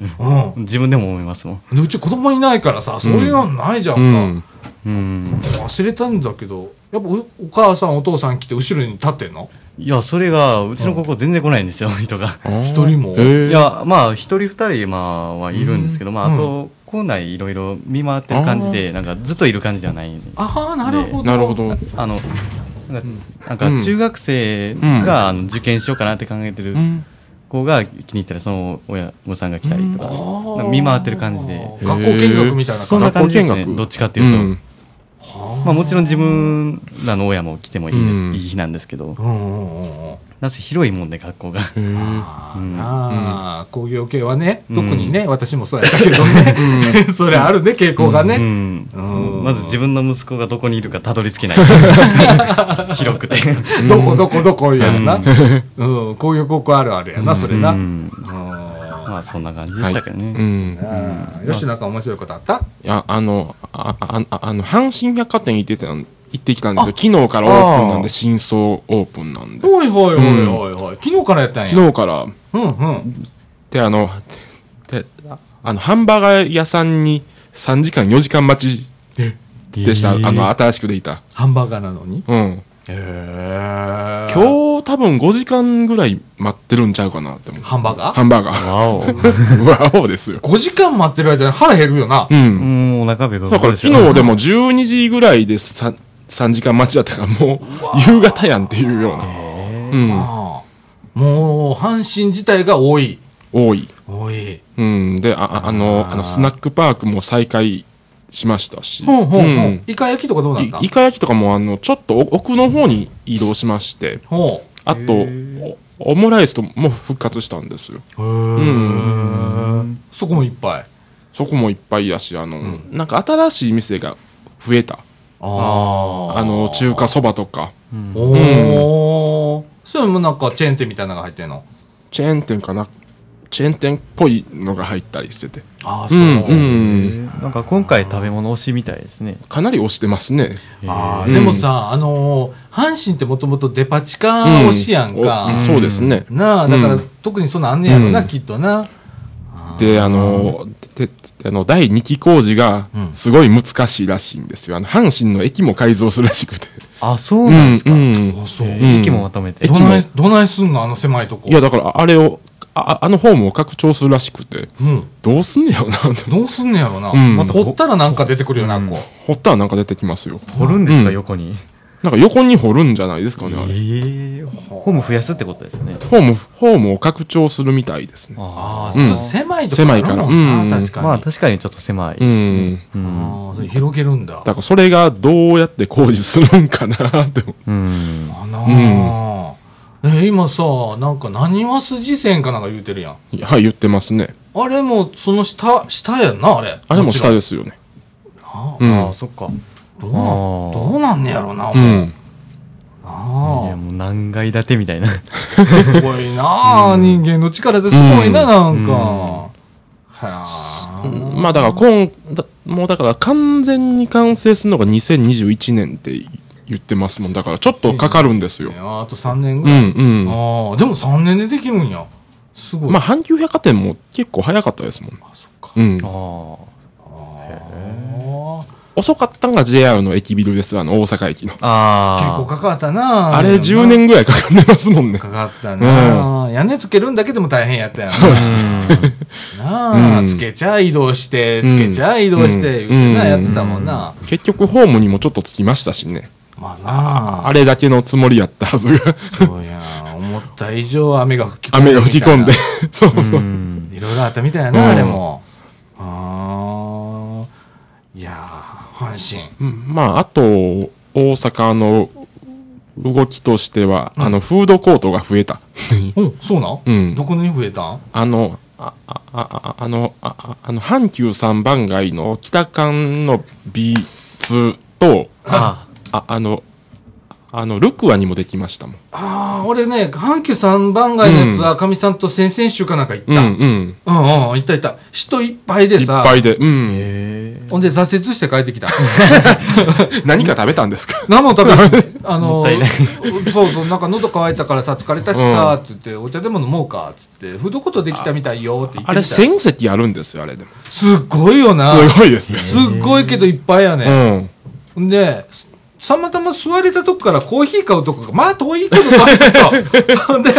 うん。自分でも思いますもん。でうち子供いないからさ、そういうのないじゃんか。うん。うん。忘れたんだけど、やっぱおお母さんお父さん来て後ろに立ってんの？いや、それが、うちの高校全然来ないんですよ、人が。一人も？えーいや、まあ、一人二人、まあ、はいるんですけど、まあ、うんあと、校内いろいろ見回ってる感じで、なんか、ずっといる感じじゃない。ああ、なるほど。なるほど。あの、なんか、なんか中学生が、あの受験しようかなって考えてるうん子が気に入ったら、その親御さんが来たりとか、見回ってる感じで。学校見学みたいなそんな感じ。感じですね。どっちかっていうと。うんまあもちろん自分らの親も来てもいいです、うん。いい日なんですけど。なぜ広いもんで学校が。ああー。工業系はね、うん。特にね、私もそうやったけどね、それあるね、傾向がうね。ん。うん。まず自分の息子がどこにいるかたどり着けない。広くて。どこどこどこやつな。うん、工業高校あるあるやな、それな。あそんな感じでしたけどね。うん。あーよし、なんか面白いことあった？いや、あの、あ、あ、ああの、阪神百貨店行ってたん、行ってきたんですよ。昨日からオープンなんで、新装オープンなんで。おいおいおいおいおい、昨日からやったんや。昨日から、うんうん。で、あの、で、あの、ハンバーガー屋さんに3時間、4時間待ちでした。あの、新しくできた。ハンバーガーなのに？うん。へえ。今日多分5時間ぐらい待ってるんちゃうかなって思う。ハンバーガー？ハンバーガー。わお。わおですよ。5時間待ってる間に腹減るよな。うん。もうお腹ペコだから昨日でも12時ぐらいで 3, 3時間待ちだったからもう夕方やんっていうような。うん。もう、阪神自体が多い。多い。多い。うん。で、あああの、あの、スナックパークも再開しましたし。ほんほんほうんん。イカ焼きとかどうなった？いイカ焼きとかもあの、ちょっと奥の方に移動しまして、ほあと、おオムライスとも復活したんですよ。う。うん。そこもいっぱい。そこもいっぱいやし、あの、なんか新しい店が増えた。ああの、中華そばとか、おお。それもなんかチェーン店みたいなのが入ってんの？チェーン店かなチェーン店っぽいのが入ったりしてて。ああ、うそう。ん、うん。なんか今回食べ物推しみたいですね。かなり押してますね。ああ、うんでもさ、あのー、阪神ってもともとデパ地下推しやんおか。そうですね。なあ、だから、うん特にそんなんあんねやろな、うんきっとな。で、あの、でであの第2期工事がすごい難しいらしいんですよ。あの阪神の駅も改造するらしくて。あ、そうなんですか。うんあそう。えー駅もまとめて。どない、どないすんのあの狭いとこ。いや、だからあれを、ああのホームを拡張するらしくて、うん。どうすんねやろな。どうすんねやろな。んまた掘ったらなんか出てくるよな、こう。掘ったらなんか出てきますよ。掘るんですか、うん横に。なんか横に掘るんじゃないですかね。ええホーム増やすってことですね。ホーム、ホームを拡張するみたいですね。ああ、うん狭いとこ狭いからうんな確かに。まあ確かにちょっと狭い。うん。うん。ああ、それ広げるんだ。だからそれがどうやって工事するんかなって思う。うん。あなあ、え今さ、なんか何は筋線かなんか言うてるやん。はい、言ってますね。あれも、その下、下やんな、あれ。あれも下で。ですよね。あうんああ、そっか。どうなん、どうなんねやろな、もう。うん。いや、あもう何階建てみたいな。あ、すごいなあ、人間の力ですごいな、なんか。うんはあ。まあだから今、だもうだから完全に完成するのが2021年って言ってますもん。だからちょっとかかるんですよ。あと3年ぐうらい。んうん。ああ、でも3年でできるんや。すごい。まあ阪急百貨店も結構早かったですもん。あ、そっか。うん。ああ遅かったのが JR の駅ビルです。あの大阪駅の。あ。結構かかったなあれ10年ぐらいかかってますもんね。かかったな、屋根つけるんだけでも大変やったやんそうですなあ、うんつけちゃ移動して、うんつけちゃ移動して、うん言ってな、うんやってたもんな。結局ホームにもちょっとつきましたしね。まあなあ、あれだけのつもりやったはずが。そうやん思った以上雨が吹き込んで。雨が吹き込んで。。そうそうう。ん。いろいろあったみたいやな、うんあれも。ああ。いやー、阪神。うんまあ、あと、大阪の動きとしては、あの、フードコートが増えた。うん、そうなんうんどこに増えたん？あの、あ、あ、あ、あの、あ、ああの、阪急三番街の北間の B2 と、ああ、あの、あの、ルクアにもできましたもん。ああ、俺ね、阪急三番街のやつは、かみさんと先々週かなんか行った。うん、うん、うん。うん、行った行った。人いっぱいでいっさ。ぱいで。うん。えほんで挫折して帰ってきた。何か食べたんですか？何も食べない。あのそうそう、なんか喉乾いたからさ、疲れたしさ、って言って、お茶でも飲もうか、つって、フードコートできたみたいよ、って言ってあれ、みた1000席あるんですよ、あれでも。すっごいよな。すごいですね。すっごいけどいっぱいやうね。ん。んで、たまたま座れたとこからコーヒー買うとこが、まあ遠いこと帰った。ほ んで、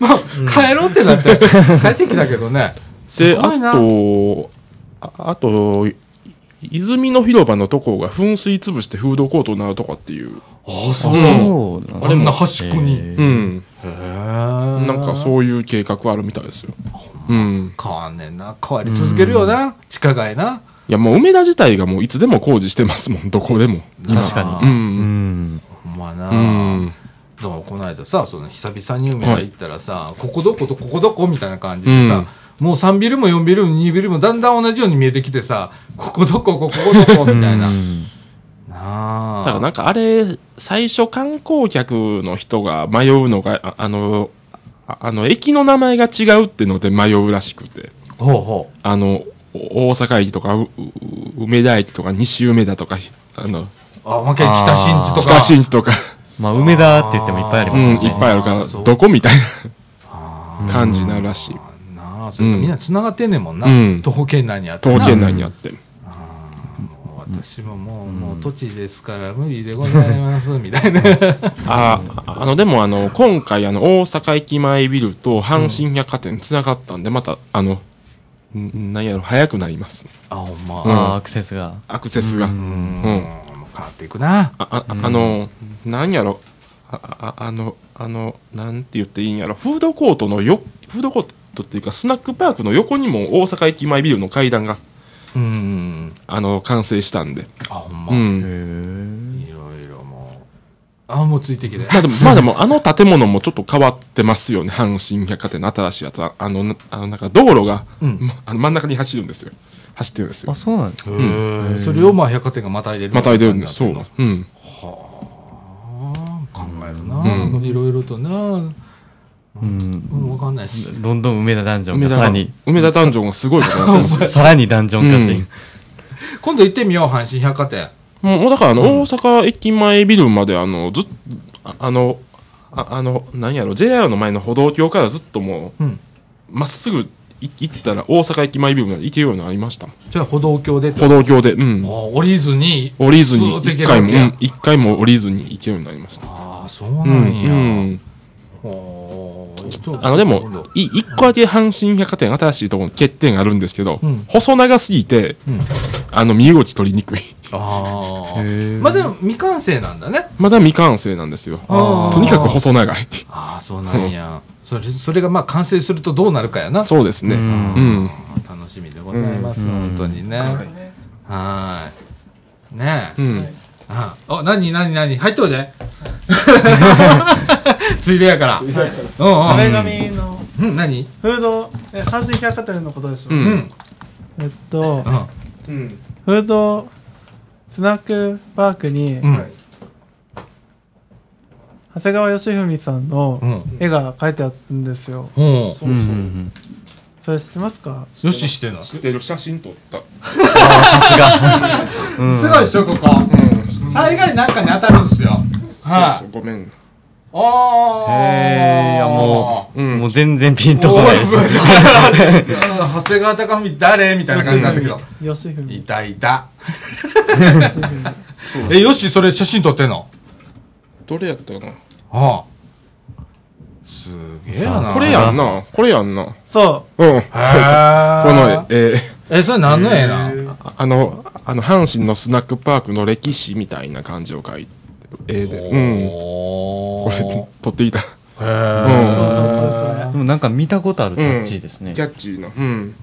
もう帰ろうってなって、帰ってきたけどね。すで、ごいな。あと、ああと、い泉の広場のとこが噴水潰してフードコートになるとかっていう。あ、そう。そうなんあんな端っこに。えうん。へなんかそういう計画あるみたいですよ。うん。変わんねんな。変わり続けるよな。地下街な。いやもう梅田自体がもういつでも工事してますもん、どこでも。確かう。に。うんまな。うん。でもこの間さ、その久々に梅田行ったらさ、ここどことここどこみたいな感じでさ、もう3ビルも4ビルも2ビルもだんだん同じように見えてきてさ、ここどこここどこみたいな。なあ。だからなんかあれ、最初観光客の人が迷うのが、ああの、ああの、駅の名前が違うってので迷うらしくて。ほうほあの、お大阪駅とか、うう梅田駅とか、西梅田とか、あの、う。あ、もう一回北新地とか。北新地とか、まあ、梅田って言ってもいっぱいありうん、ますよね。いっぱいあるからどこみたいな感じになるらしい。なあ、それみんな繋がってんねんもんな。うん徒歩圏内にあってな。東県内にあって。私ももう、もう土地ですから無理でございます、みたいな。ああ、あの、でもあの、今回あの、大阪駅前ビルと阪神百貨店繋がったんで、また、あの、んなんやろ、早くなります。あ、ほんま。うんああ、アクセスが。アクセスが。ううんん。もう変わっていくな。あ、あ、あの、なんやろ、あ、ああの、あの、なんて言っていいんやろ、フードコートのよ、フードコートっていうか、スナックパークの横にも大阪駅前ビルの階段が、うん。あの、完成したんで。あ、ほんま。いうん。ろいろもう。あ、もうついてきて。まあでも、まあでも、あの建物もちょっと変わってますよね。阪神百貨店の新しいやつは。あの、なあのなんか道路が、うんまあの真ん中に走るんですよ。走ってるんですよあ、。そうなんですか。へえそれをまあ百貨店がまたいでる。またいでるんです。そう考。うん。えるな。いろいろとな。うん。うん、わかんないっす。どんどん梅田ダンジョン梅田がさらに、梅田ダンジョンがすごいことになってます。さらにダンジョン化して。今度行ってみよう、阪神百貨店。もう、だから、あの、大阪駅前ビルまで、あの、ずっああの、ああの、何やろ、JR の前の歩道橋からずっともう、うん。まっすぐい行ったら大阪駅前ビルまで行けるようになりました。じゃあ歩道橋で歩道橋で、うん。降りずに降りずに一回も、一回も降りずに行けるようになりました。ああそううなんや、ん。ほーちょっとあの、でも、い一個だけ阪神百貨店新しいところに欠点があるんですけど、うん。細長すぎて、うん。あの、身動き取りにくい。ああまあでも未完成なんだね。まだ未完成なんですよ。とにかく細長い。ああそうなんや。それそれがまあ完成するとどうなるかやな。そうですね。ううん。ん。楽しみでございます、うん。本当にね、はーい。ねえ、うん。ああ何何何？入っといで ついでやからうんうん。壁紙の。うん。何？フード、え、阪神百貨店のことでしょ、うん。うんえっと、うん。フードスナックパークに、うん。長谷川義文さんのうん。絵が描いてあるんですよ。うん。うん。うんそれ知ってますか？よししてんの知ってる写真撮った。うん。すごいでしょここ大概なんかに当たるんですよ。はいそうそう、ごめん。ああへえいやもう、うんもう全然ピンとこないです。長谷川貴文誰みたいな感じになったけど義文。いたいたえよしそれ写真撮ってんのどれやったかなああすげえやなこれやんな。これやんな。そうん。へこえの絵、ええそれ何の絵なーあの、あの、阪神のスナックパークの歴史みたいな感じを描いてる絵で。うん。これこ、撮っていた。へう。えでもなんか見たことあるキャッチーですね。キャッチーな。うん。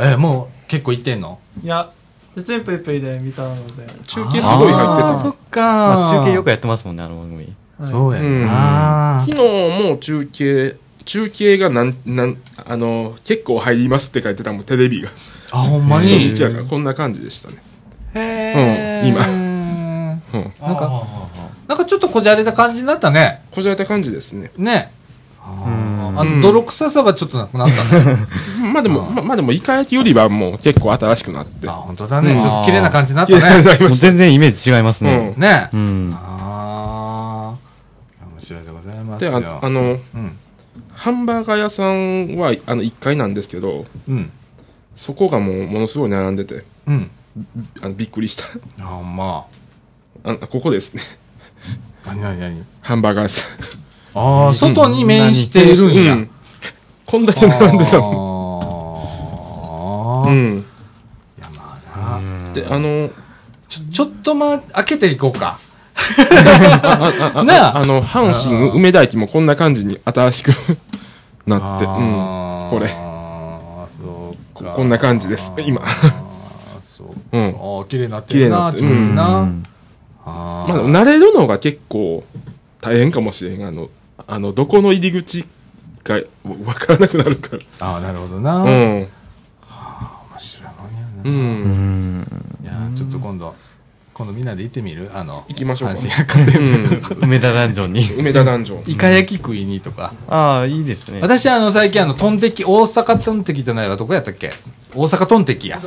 えもう結構行ってんの？いや、チンプイプイで見たので。中継すごい入ってた。そっかまあ中継よくやってますもんね、あの番組。はいそうやうんな昨日も中継、中継がなん、なん、あの、結構入りますって書いてたもん、テレビが。あほんま初に日やからこんな感じでしたね。へえうん今今うん。なんかなんかちょっとこじゃれた感じになったね。こじられた感じですね。ね。ん。あの泥臭さはちょっとなくなったね。まあでも、ままあでも、イカ焼きよりはもう結構新しくなって。あ。本当だね。うん。ちょっと綺麗な感じになったね。全然イメージ違いますね。ね。うん。ああ面白いでございますで、よああの、うん。ハンバーガー屋さんはあの1階なんですけど、うん。そこがもうものすごい並んでて、うん。あのびっくりした。あまあここですね。何何何？ハンバーガー屋さああ外に面しているんん。や。うん。こんだけ並んでたもん。あー。うん。いやまあな。で、あの、ちょちょっとま開けていこうか。あ なあ。あの、阪神梅田駅もこんな感じに新しく なって、うん。これ。そうか。ここんな感じです。今。そううん。あー綺麗になって綺麗るなっとになってる。ういいな、んあまあ、慣れるのが結構大変かもしれん。あの、あの、どこの入り口かわからなくなるかあーなるほどな、ら。う面ん。白いもんやな、う。うんん。いやーちょっと今度今度みんなで行ってみる？あの行きましょうか。梅田ダンジョンに。梅田ダンジョン。イカ焼き食いにとか、ああ、いいですね。私あの最近あのトンテキ大阪トンテキじゃないわ。どこやったっけ？大阪トンテキや。うん。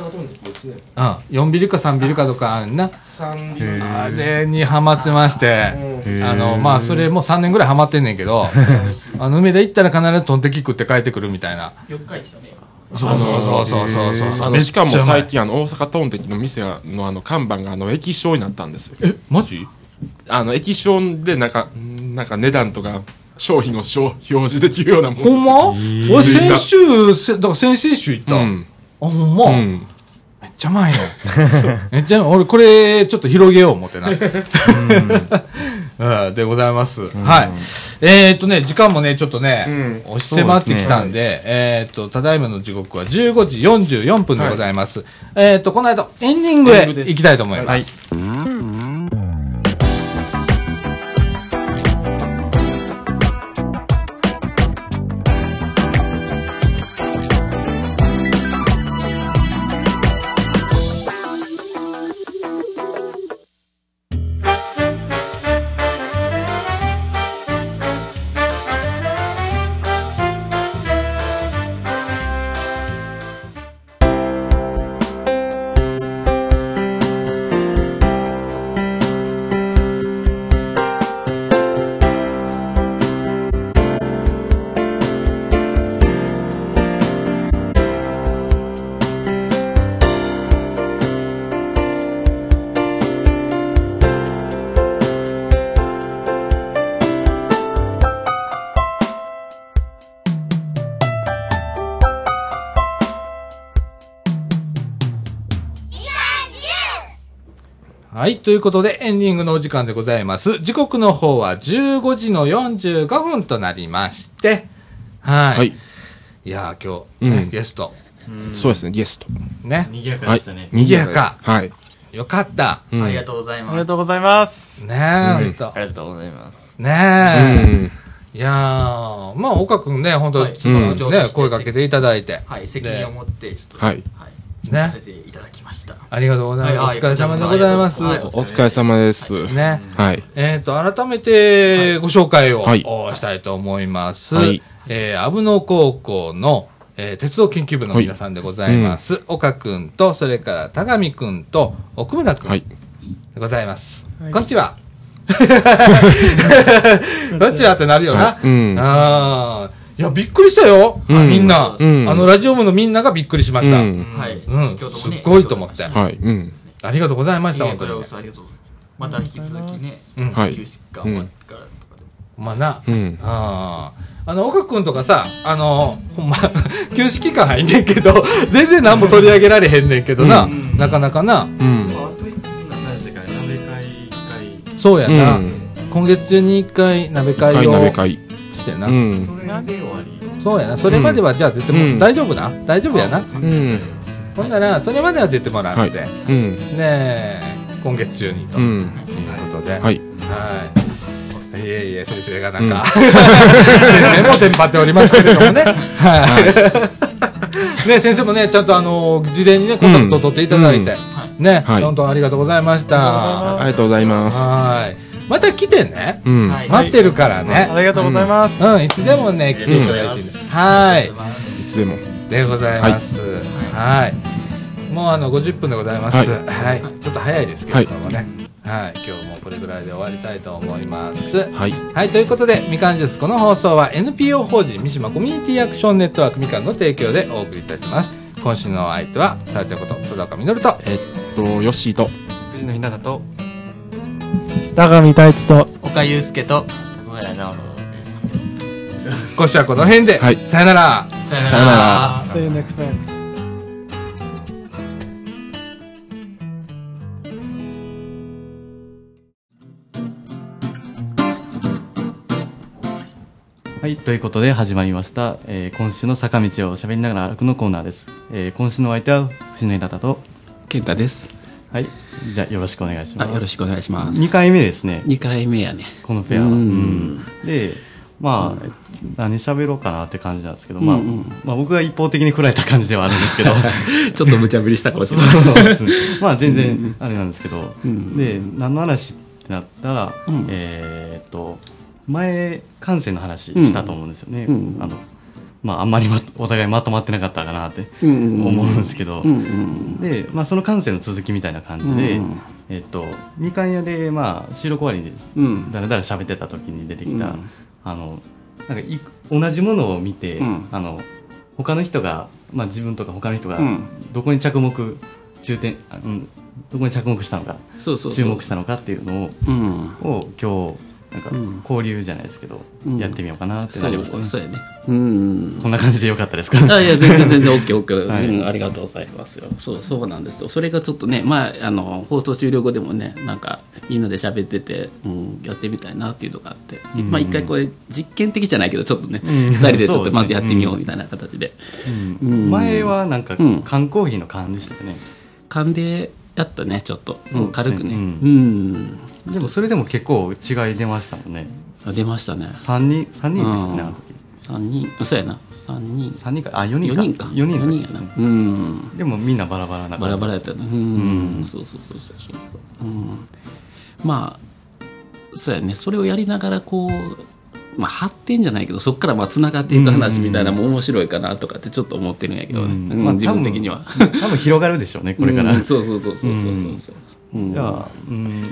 4ビルか3ビルかとかあんな。あれにハマってまして。あのまあそれもう3年ぐらいハマってんねんけど。あの梅田行ったら必ずトンテキ食って帰ってくるみたいな。四日市のね。そうそうそうそうそうそうしかも最近あの大阪トンテキの店のあの看板があの液晶になったんですよ。えマジ？あの液晶でなんかなんか値段とか商品を表示できるようなもんほんま？ー。俺先週せだから先々週行った、うん。あほんま、うん。めっちゃうまいのめっちゃ俺これちょっと広げよう思ってな。う んでございます、はい。えー、っとね時間もねちょっとね、押し迫ってきたんでえー、っとただいまの時刻は15時44分でございます、えー、っとこの間エンディングへ行きたいと思います、はい。ということで、エンディングのお時間でございます。時刻の方は15時の45分となりまして、はい。はいい、やー、今日、ねうんゲスト、そうですね、ゲスト。ね。賑やかはいでしたね。。賑やか。はい。よかった。うんありがとうございます。ありがとうございます。ねえ、ほんとありがとうございます。ねうえ。ん。いやー、まあ、岡くんね、本当、はいそのうんね、声かけていただいて。はい、責任を持って、ちょっと、はいねさせていただきました。ありがとうございます。はいお疲れ様でございます。はいお疲れ様です。ね。はい。えっ、と、改めてご紹介を、はいおしたいと思います。はいえー、阿武野高校の、えー鉄道研究部の皆さんでございます。岡くんと、それから田上くんと奥村くんはいでございます。はいこんにちは？こんにちは？ってなるよな。はいうんああ。いや、びっくりしたよ。うんみんな、うんあの、ラジオ部のみんながびっくりしました。うんはい。うんすっごいと思ってはい。うん。ありがとうございました、本当にありがとうございます。また引き続きね、うんはい休止期間終わってからとかでも。まあな。うん。ああ。あの、岡くんとかさ、あの、ほんま、休止期間入んねんけど、全然何も取り上げられへんねんけどな、うんなかなかな、うん。そうやな、うん今月中に一回鍋会会を鍋会。してな、うん。それで終わり。そうやな、それまではじゃあ出ても、うん大丈夫な？大丈夫やな。うん。ほんなら、それまでは出てもらって、はいね今月中にと、う。いうんことで、はい。はい。いえいえ、先生がなんか、先生もテンパっておりますけれどもね。はい。ね、先生もね、ちゃんとあの、事前にね、コンタクトを取っていただいて、ね、はい本当ありがとうございました。ありがとうございます。はい。また来てね、うん。はい待ってるからね。ありがとうございます。うん、いつでもね、来ていただいてね。はい。いつでも。でございます。はい。もうあの、50分でございます。はいはい。ちょっと早いですけれどもね。はい。今日もこれぐらいで終わりたいと思います。はい。はい、ということで、みかんジュース、この放送は NPO 法人三島コミュニティアクションネットワークみかんの提供でお送りいたします。今週のお相手は、さあちゃんこと、戸岡みのると、えっと、ヨッシーと。藤野ひなたと、高見太一と、岡祐介と、小村直人です。今週はこの辺で、はいさよなら。さよなら。See you next time. はい、ということで始まりました、えー今週の坂道を喋りながら歩くのコーナーです。えー今週のお相手は藤野ひなたと、健太です。はい、じゃあよろしくお願いしあ、ます。よろしくお願いします。2回目ですね、2回目やね。このフェアは。うんうんで、まあ、何喋ろうかなって感じなんですけど、まあ、うんうんまあ僕が一方的に振られた感じではあるんですけど、ちょっと無茶ぶりしたかもしれない。ですね。まあ全然あれなんですけど、うんで、何の話ってなったら、うんえーっと、前、感性の話したと思うんですよね。うんあの、まああんまりまお互いまとまってなかったかなって思うんですけど、で、まあその感性の続きみたいな感じで、うんえっと、みかん屋で、まあ収録終わりにだらだら喋ってた時に出てきた、うん。あの、なんかい同じものを見て、うん。あの、他の人が、まあ自分とか他の人がうん、どこに着目、重点、あうん、どこに着目したのか、そうそうそう。注目したのかっていうのを、うん。を今日、なんかうん交流じゃないですけど、うん。やってみようかなってそうなりましたね。そうやね。うん。こんな感じでよかったですか？あいや全然全然 OKOK、はい。うん、ありがとうございますよ。そうそうなんですよ。それがちょっとねまああの放送終了後でもねなんかみんなで喋ってて、うん、やってみたいなっていうのがあって、うん。まあ一回これ実験的じゃないけどちょっとね、ん。二人でちょっとまずやってみようみたいな形で、うん。うん。前はなんかうん。缶コーヒーの缶でしたよね。勘でやったねちょっと、軽くね。ううん。ん、でもそれでも結構違い出ましたもんね。あ出ましたね。3人、三人でしたね、あの時。三人。そうやな。三人。3人か、あ、4人四か。人か4人四人やな。うん。でもみんなバラバラなバラバラやったよねうん、うん。そうそうそうそうそう、うん、まあそうやね。それをやりながらこうまあ発展じゃないけどそこからまあつながっていく話みたいなのも面白いかなとかってちょっと思ってるんやけどね、うん。うん自分的には。多分多分広がるでしょうね、これから。うん。そうそうそうそうそうそうそう、うん。じゃあ、うん、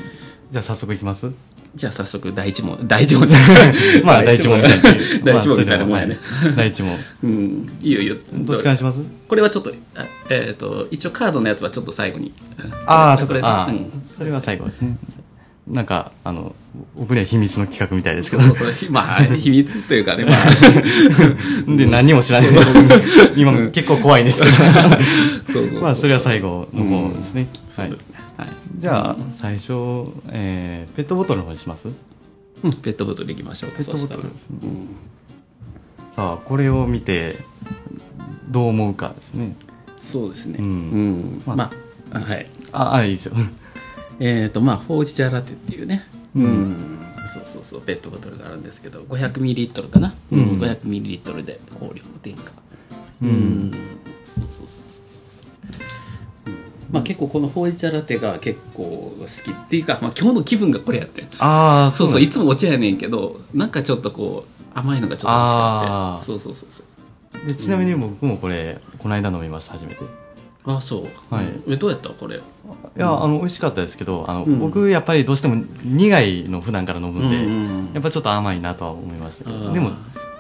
じゃあ早速いきます？じゃあ早速第一問第一問じゃない。まあ、第一問。みたいな。第一問みたいなもんやね、第一問。うんいいよいいよ。どっちからにします？これはちょっとあえっ、と一応カードのやつはちょっと最後に。ああ、そこれこああうん。それは最後ですね。なんかあの僕には秘密の企画みたいですけど。そうそうひまあ秘密というかねまあ。で何にも知らない。今結構怖いんですけど。そうそうまあそれは最後の方ですね、そうですね。はい、じゃあ最初、えーペットボトルの方にします？うん。ペットボトルいきましょうか。ペットボトルそしたら。ですねさあこれを見てどう思うかですね。そうですね。ううん。ん、まあ。まああはい。ああいいですよえっ、とまあほうじ茶ラテっていうね。うん。うんそうそうそうペットボトルがあるんですけど 500ml かな、うん。うん 500ml で香料無添加ううん。ん。そうそうそうそうそうまあ結構このほうじ茶ラテが結構好きっていうか、まあ、今日の気分がこれやって。んああそうそういつもお茶やねんけどなんかちょっとこう甘いのがちょっと欲しかって。そうそうそうそう。でちなみに僕もこれこの間飲みました初めて。いあそう、はい。えどうやった？これ。やあの美味しかったですけどあの、うん。僕やっぱりどうしても苦いの普段から飲むんで、やっぱちょっと甘いなとは思いましたけどでも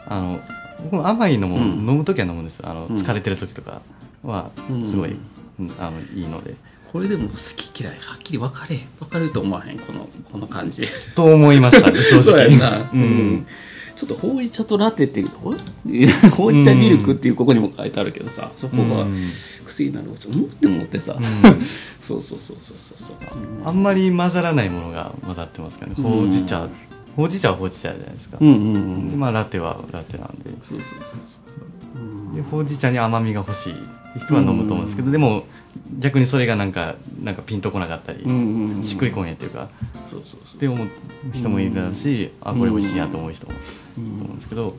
あの僕も甘いのもうん。飲む時は飲むんですあのうん。疲れてる時とかはうんすごい、うん。あのいいので。これでも好き嫌いはっきり分かれ分かると思わへん？このこの感じ。と思いました正そう直やんな、ううんん、ちょっとほうじ茶とラテっていうほほうじ茶ミルクっていうここにも書いてあるけどさそこがうん。癖になるちょっとうん。って思ってさ、うん。そうそうそうそうそうそう。あんまり混ざらないものが混ざってますからね。うん。ほうじ茶。ほうじ茶はほうじ茶じゃないですか、まあラテはラテなんで。そうそうそうそう。でほうじ茶に甘みが欲しい人は飲むと思うんですけど、でも逆にそれがなんかなんかピンとこなかったり、しっくりこんへんっていうかそうそうそうって思う人もいるだろうし、あこれ美味しいやと思う人もいると思うんですけど、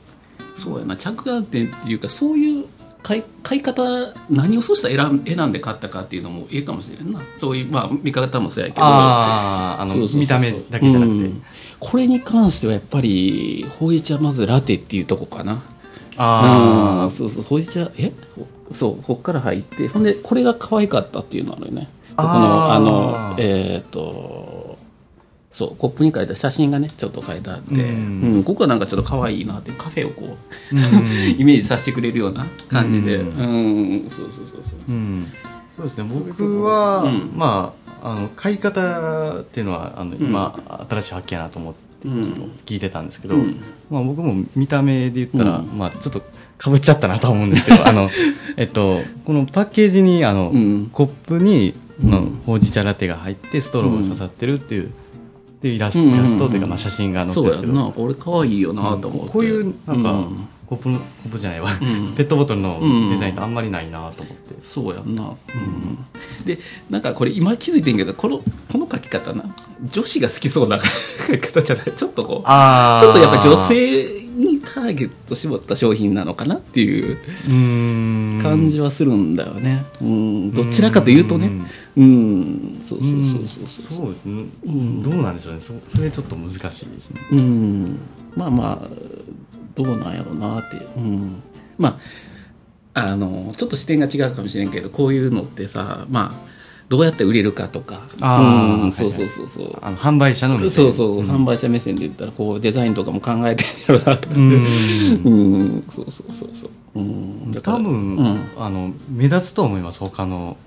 そうやな。着眼点っていうかそういう買い買い方何をそうしたら選んで買ったかっていうのもいいかもしれんな。そういうまあ見方もそうやけど。あああの見た目だけじゃなくて、うん。これに関してはやっぱりほうじ茶まずラテっていうとこかな。あうん。そうそう。ほうじ茶え？ほそうこっから入ってほんでこれが可愛かったっていうのあるよね。このあのえっ、とそうコップに書いた写真がねちょっと書いてあって、ううんんここはなんかちょっと可愛いなってカフェをこううん。イメージさせてくれるような感じで、ううんん、そうそうそうそう。うん。そうですね。僕は、うん。まああの買い方っていうのはあの今、新しい発見やなと思ってうん、聞いてたんですけど、うん。まあ、僕も見た目で言ったら、うん。まあ、ちょっとかぶっちゃったなとは思うんですけど あの、えっと、このパッケージにあの、うん。コップに、うん。のほうじ茶ラテが入ってストローが刺さってるっていう,、っていうイラスト,、うんイラストというか、まあ、写真が載ってそうやるんですけど。んな。俺可愛いよなと思って、こういうなんか、うん。コップのコップじゃないわ、ん。ペットボトルのうん。デザインってあんまりないなと思って、そうやんな、うん、でなんかこれ今気づいてんけどこのこの書き方な。女子が好きそうな 書き方じゃない。ちょっとこうあちょっとやっぱ女性にターゲット絞った商品なのかなっていう感じはするんだよね、うん、どちらかというとね。うん。そうそうそうそうそうそう。ですね、ん。どうなんでしょうね。そそれちょっと難しいですね。うん。まあまあどうなんやろうなって。いう、うん、まああのちょっと視点が違うかもしれんけどこういうのってさまあどうやって売れるかとか。うん、そうそうそうそう、あの販売者の目線。そうそう、販売者目線で言ったらこうデザインとかも考えてるやろうなとか。うん。うんそうそうそうそう。うん。多分、うん。あの目立つと思います他の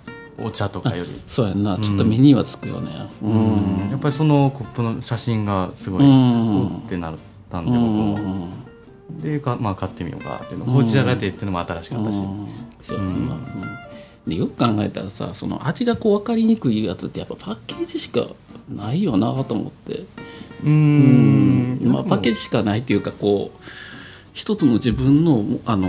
お茶とかより、そうやんな。ちょっと目にはつくよね。うん。やっぱりそのコップの写真がすごい、うん。おってなったんでう僕ん。も、でか、まあ、買ってみようかっていうの。ほうじ茶ラテっていうのも新しかったし、うん。そうな、うんでよく考えたらさその味がこう分かりにくいやつってやっぱパッケージしかないよなと思って。ううん。ん。まあ、パッケージしかないっていうかこう一つの自分のあの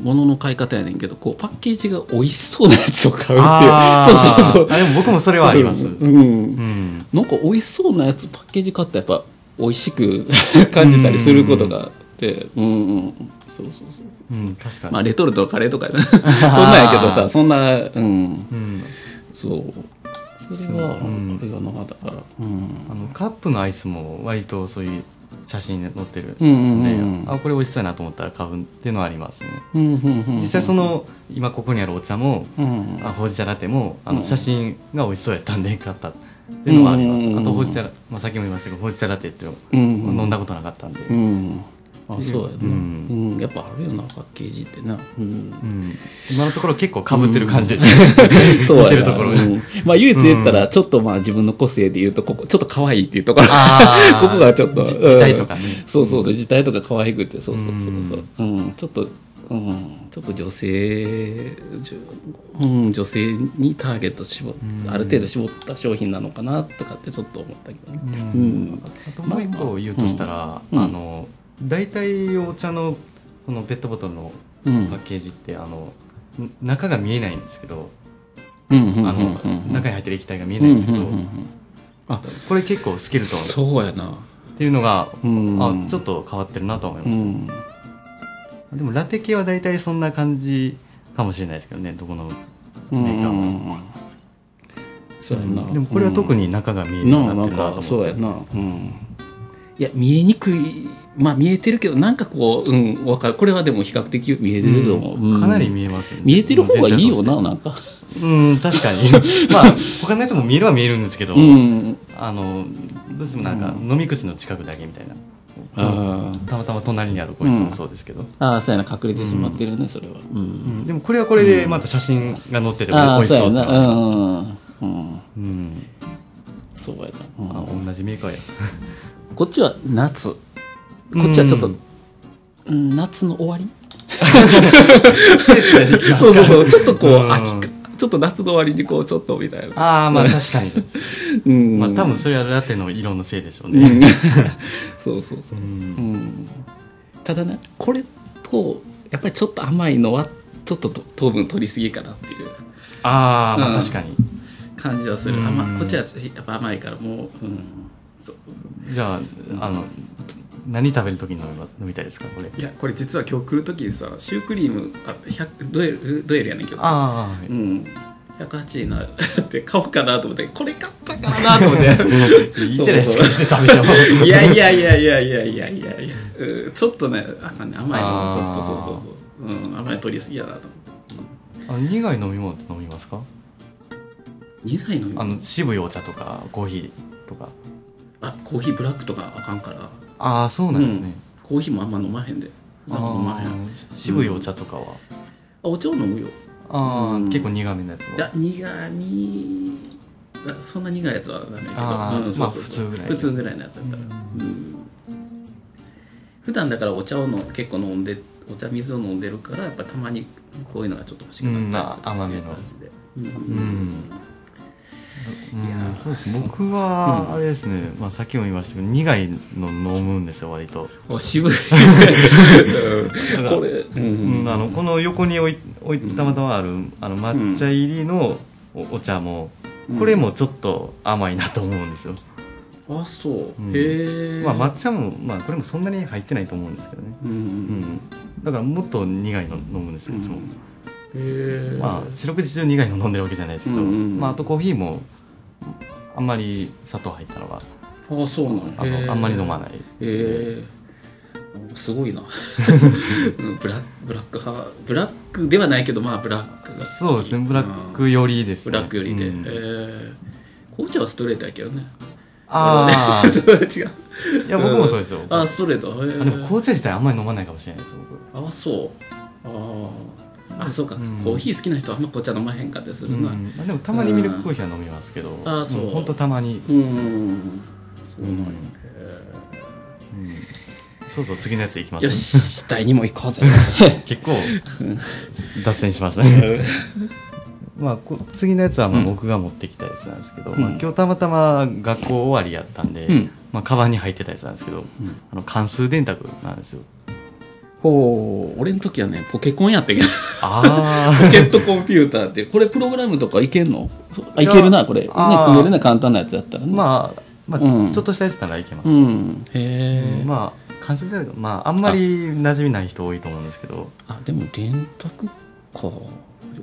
ものの買い方やねんけどこうパッケージが美味しそうなやつを買うっていう。そうそうそう。あでも僕もそれはあります、うん。うん。なんか美味しそうなやつパッケージ買ったらやっぱ美味しく 感じたりすることがて。うんうん。そうそうそうう。ん、確かに、まあレトルトのカレーとかやな。そんなんやけどさそんなうん。うん、そう。それはうん。あれがなだから。うん。あのカップのアイスも割とそういう写真に載ってる。うんうんで、うん。あこれ美味しそうやなと思ったら買うっていうのはありますね。うんうんうん実際その今ここにあるお茶も、うんあほうじ茶ラテもあうん。の写真が美味しそうやったんで買ったっていうのはあります、うんあとほうじ茶、まあ、さっきも言いましたけどほうじ茶ラテっていううんのを飲んだことなかったんで、うん。ああそうやな、ううんんやっぱあるよなパッケージってな、うん。うん、今のところ結構かぶってる感じですね、そうやるところまあ唯一言ったらちょっとまあ自分の個性で言うとここちょっと可愛いっていうところ。ここがちょっと字体とかね。そうそうそう字体とか可愛くてそうそうそうそう。うん。ちょっとうん。ちょっと女性うん女性にターゲット絞っある程度絞った商品なのかなとかってちょっと思ったけどね。うん。あともう一個言うとしたら、うん。あの大体お茶のそのペットボトルのうん。パッケージって、あのん中が見えないんですけど、中に入ってる液体が見えないんですけど、これ結構スケルトンそうやな。っていうのが、うん。あちょっと変わってるなと思います、うん。でもラテ系は大体そんな感じかもしれないですけどねどこのメーカーも、そうやな。でもこれは特に中が見えるようになってるなと思って、そうやな。うん。いや見えにくいまあ見えてるけどなんかこううんわかる。これはでも比較的見えてると思う、うん。かなり見えますよね。見えてる方がいいよななんか。うん確かに。まあ他のやつも見えるは見えるんですけど、うん。あのどうしてもなんか飲み口の近くだけみたいな、あたまたま隣にあるこいつもそうですけど、あそうやな隠れてしまってるね、それは。うん、うんでもこれはこれでまた写真が載ってて美ああ味しそうやなそうんうん。うん。うん。そうやな、あうん。同じメーカーや。こっちは夏こっちはちょっと、うん、夏の終わり？季節が時期そうそうそうちょっとこう、うん。秋かちょっと夏の終わりにこうちょっとみたいな。ああまあ確かに。うん。まあ多分それはラテの色のせいでしょううん。ね、そうそうそう。う、ん。うん、ただねこれとやっぱりちょっと甘いのはちょっとと糖分取りすぎかなっていう。ああまうんあ確かに、感じはする、うん。甘こっちはやっぱ甘いからもう、うん、そうそうそう。じゃああの何食べるときに飲みたいですか？これ。いやこれ実は今日来る時にさシュークリームあ100ドエルドエルやねんけどさ。ああ、はい。うん。108円なって買おうかなと思ってこれ買ったからなと思って。いいじゃないですか食べても。いやいやいやいやいやいやいや。いやうんちょっとねあかんね甘いの。もちょっとそうそうそう、う。ん、甘い取りすぎやなと思って。苦い飲み物って飲みますか？苦いのあの渋いお茶とかコーヒーとか。あコーヒーブラックとかあかんからああそうなんですね、コーヒーもあんま飲まへんで。飲まへん。渋いお茶とかは、お茶を飲むよ。ああ、うん。結構苦めのやつをいや苦味あそんな苦いやつはダメだけど。まあ普通ぐらい普通ぐらいのやつだったら。うん。普段だからお茶をの結構飲んでお茶水を飲んでるからやっぱたまにこういうのがちょっと欲しくなったりする甘めの感じで。うん。うん僕はあれですね、まあ、さっきも言いましたけど苦いの飲むんですよ割と、お渋い。うんこれううんんあのこの横に置い置いたまたまあるあの抹茶入りのおお茶もこれもちょっと甘いなと思うんですよ、あそう、うん。へえまあ抹茶も、まあ、これもそんなに入ってないと思うんですけどね、うんううん。ん、だからもっと苦いの飲むんですよいつも、へえまあ四六時中苦いの飲んでるわけじゃないですけど、まあ、あとコーヒーもあんまり砂糖入ったのがあそうなんあのあんまり飲まない。へえすごいな。う んブラブラック派。ブラックではないけどまあブラックがそうですね。ブラック寄りですね。ブラックよりで、うん。えー。紅茶はストレートやけどね。あ それは違う。あいや僕もそうですよ。あストレート。へー。あでも紅茶自体あんまり飲まないかもしれないです僕。あそう。あーあそうか、うん。コーヒー好きな人はあんま紅茶飲まへんかったりするな。うん。あでもたまにミルクコーヒーは飲みますけど。あそう。本当たまに。うん、うんそうそう次のやついきます？よし第2問行こうぜ。結構脱線しましたね。まあこ次のやつはまあ僕が持ってきたやつなんですけど、まあ、今日たまたま学校終わりやったんで、うん。まあ、カバンに入ってたやつなんですけど、あの関数電卓なんですよほう俺の時はねポケコンやったけど。あポケットコンピューターってこれプログラムとかいけんの？あいけるなこれ。ね組めるな簡単なやつやったらね。まあ、まあうん。ちょっとしたやつならいけます、うん。へえ、まあ関数電卓まああんまり馴染みない人多いと思うんですけど。あでも電卓か。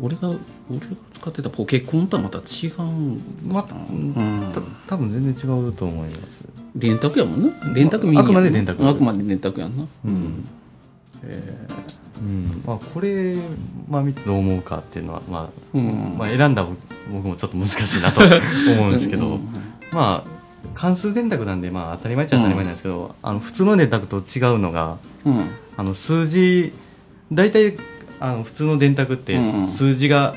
俺が俺が使ってたポケコンとはまた違うんまあうん。た多分全然違うと思います。電卓やもんな。電卓ミニやんあくまで電卓あくまで電卓やんな。うんうん。まあ、これ、まあ、見てどう思うかっていうのは、まあうん。まあ、選んだ僕もちょっと難しいなと 思うんですけど、うん。まあ関数電卓なんでまあ当たり前っちゃ当たり前なんですけど、あの普通の電卓と違うのがうん。あの数字大体あの普通の電卓ってうんうん。数字が、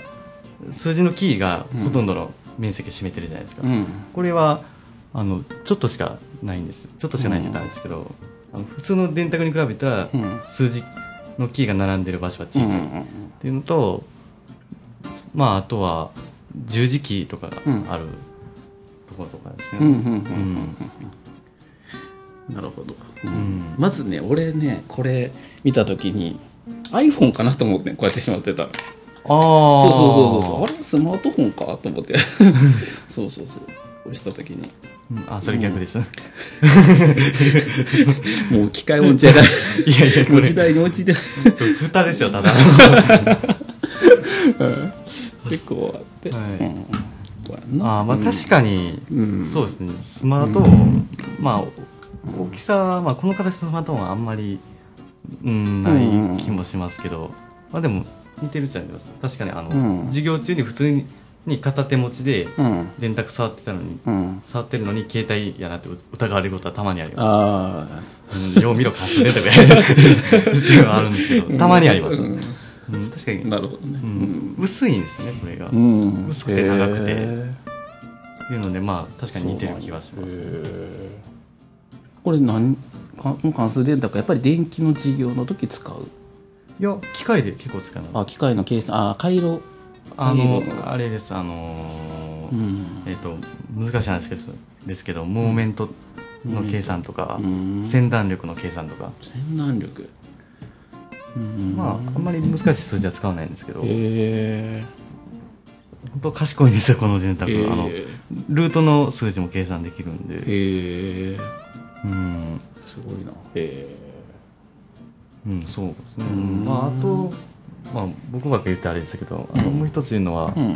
数字のキーがほとんどの面積を占めてるじゃないですか、うん。これはあのちょっとしかないんです。ちょっとしかないって言ったんですけど、普通の電卓に比べたら、うん。数字のキーが並んでる場所は小さい。っうんていうのと、まああとは十字キーとかがあるところとかですね、なるほど、ん。まずね俺ねこれ見た時に iPhone かなと思ってこうやってしまってたの。ああそうそうそうそうあれスマートフォンかと思って。そうそうそう。押した時に。うん。あそれ逆です、もう機械音痴やから。いやいやこれ。時代に落ちて蓋ですよただ。結構あって、はい。うん。あーまあ確かに、うん。そうですね。スマートフォン、まあ大きさ、まあ、この形のスマートフォンはあんまり、うん、ない気もしますけど、まあでも似てるじゃないですか。確かにあの、うん。授業中に普通にに片手持ちでうん。電卓触ってたのに、うん。触ってるのに携帯やなって疑われることはたまにありまあす、うん、よう見ろ関数電卓やっていうのはあるんですけどたまにあります、うん。確かあに、なるほどね。うん、薄いんですねこれが、うん。薄くて長くて。へいうのでまあ確かに似てる気がします。ー。これ何関数電卓やっぱり電気の授業の時使う？いや機械で結構使います。あ機械の計算。あ回路あのあれですあのーうん。えっ、と難しい話ですですけどモーメントの計算とか、うん。先断力の計算とか、洗顔力。うん。まああんまり難しい数字は使わないんですけど、へえ。本当賢いんですよこの電卓、へーあのルートの数字も計算できるんで、へえ。うん。すごいな。へうん、そうですね、うん。まあ、あと、まあ、僕ばっか言ってあれですけど、あのもう一つ言うのは、あの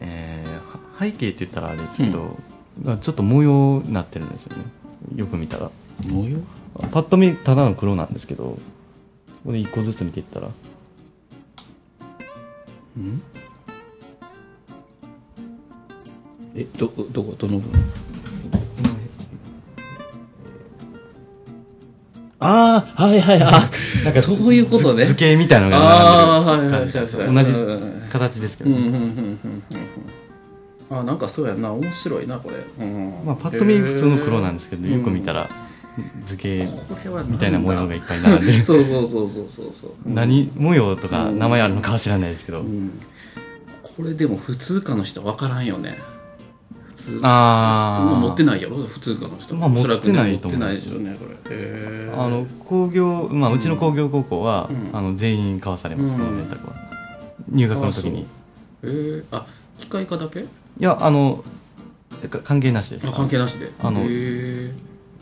えーは背景って言ったらあれですけど、がちょっと模様になってるんですよね。よく見たら。模様？パッと見ただの黒なんですけどこれ一個ずつ見ていったら。うん？えどどこ？どの部分？ああはいはいあなんかそういうことね。図形みたいなのが並んでる。同じ形ですけど、うんうんうんあなんかそうやな。面白いなこれ、うん。まあ、パッと見普通の黒なんでですけど、よく見たら図形みたいな模様がいっぱい並んでる。そうそうそうそうそうそう。何模様とか名前あるのかは知らないですけど、うん。これでも普通科の人分からんよね。普通あ持ってないやろ？普通科の人。まあ持ってないと思う。持ってないでしょうねこれ。あの工業、まあ、うちの工業高校は、うん。あの全員交わされます、うん。この電卓は。入学の時に。えー、あ機械科だけ？いやあのか関係なしです。あ関係なしで。あの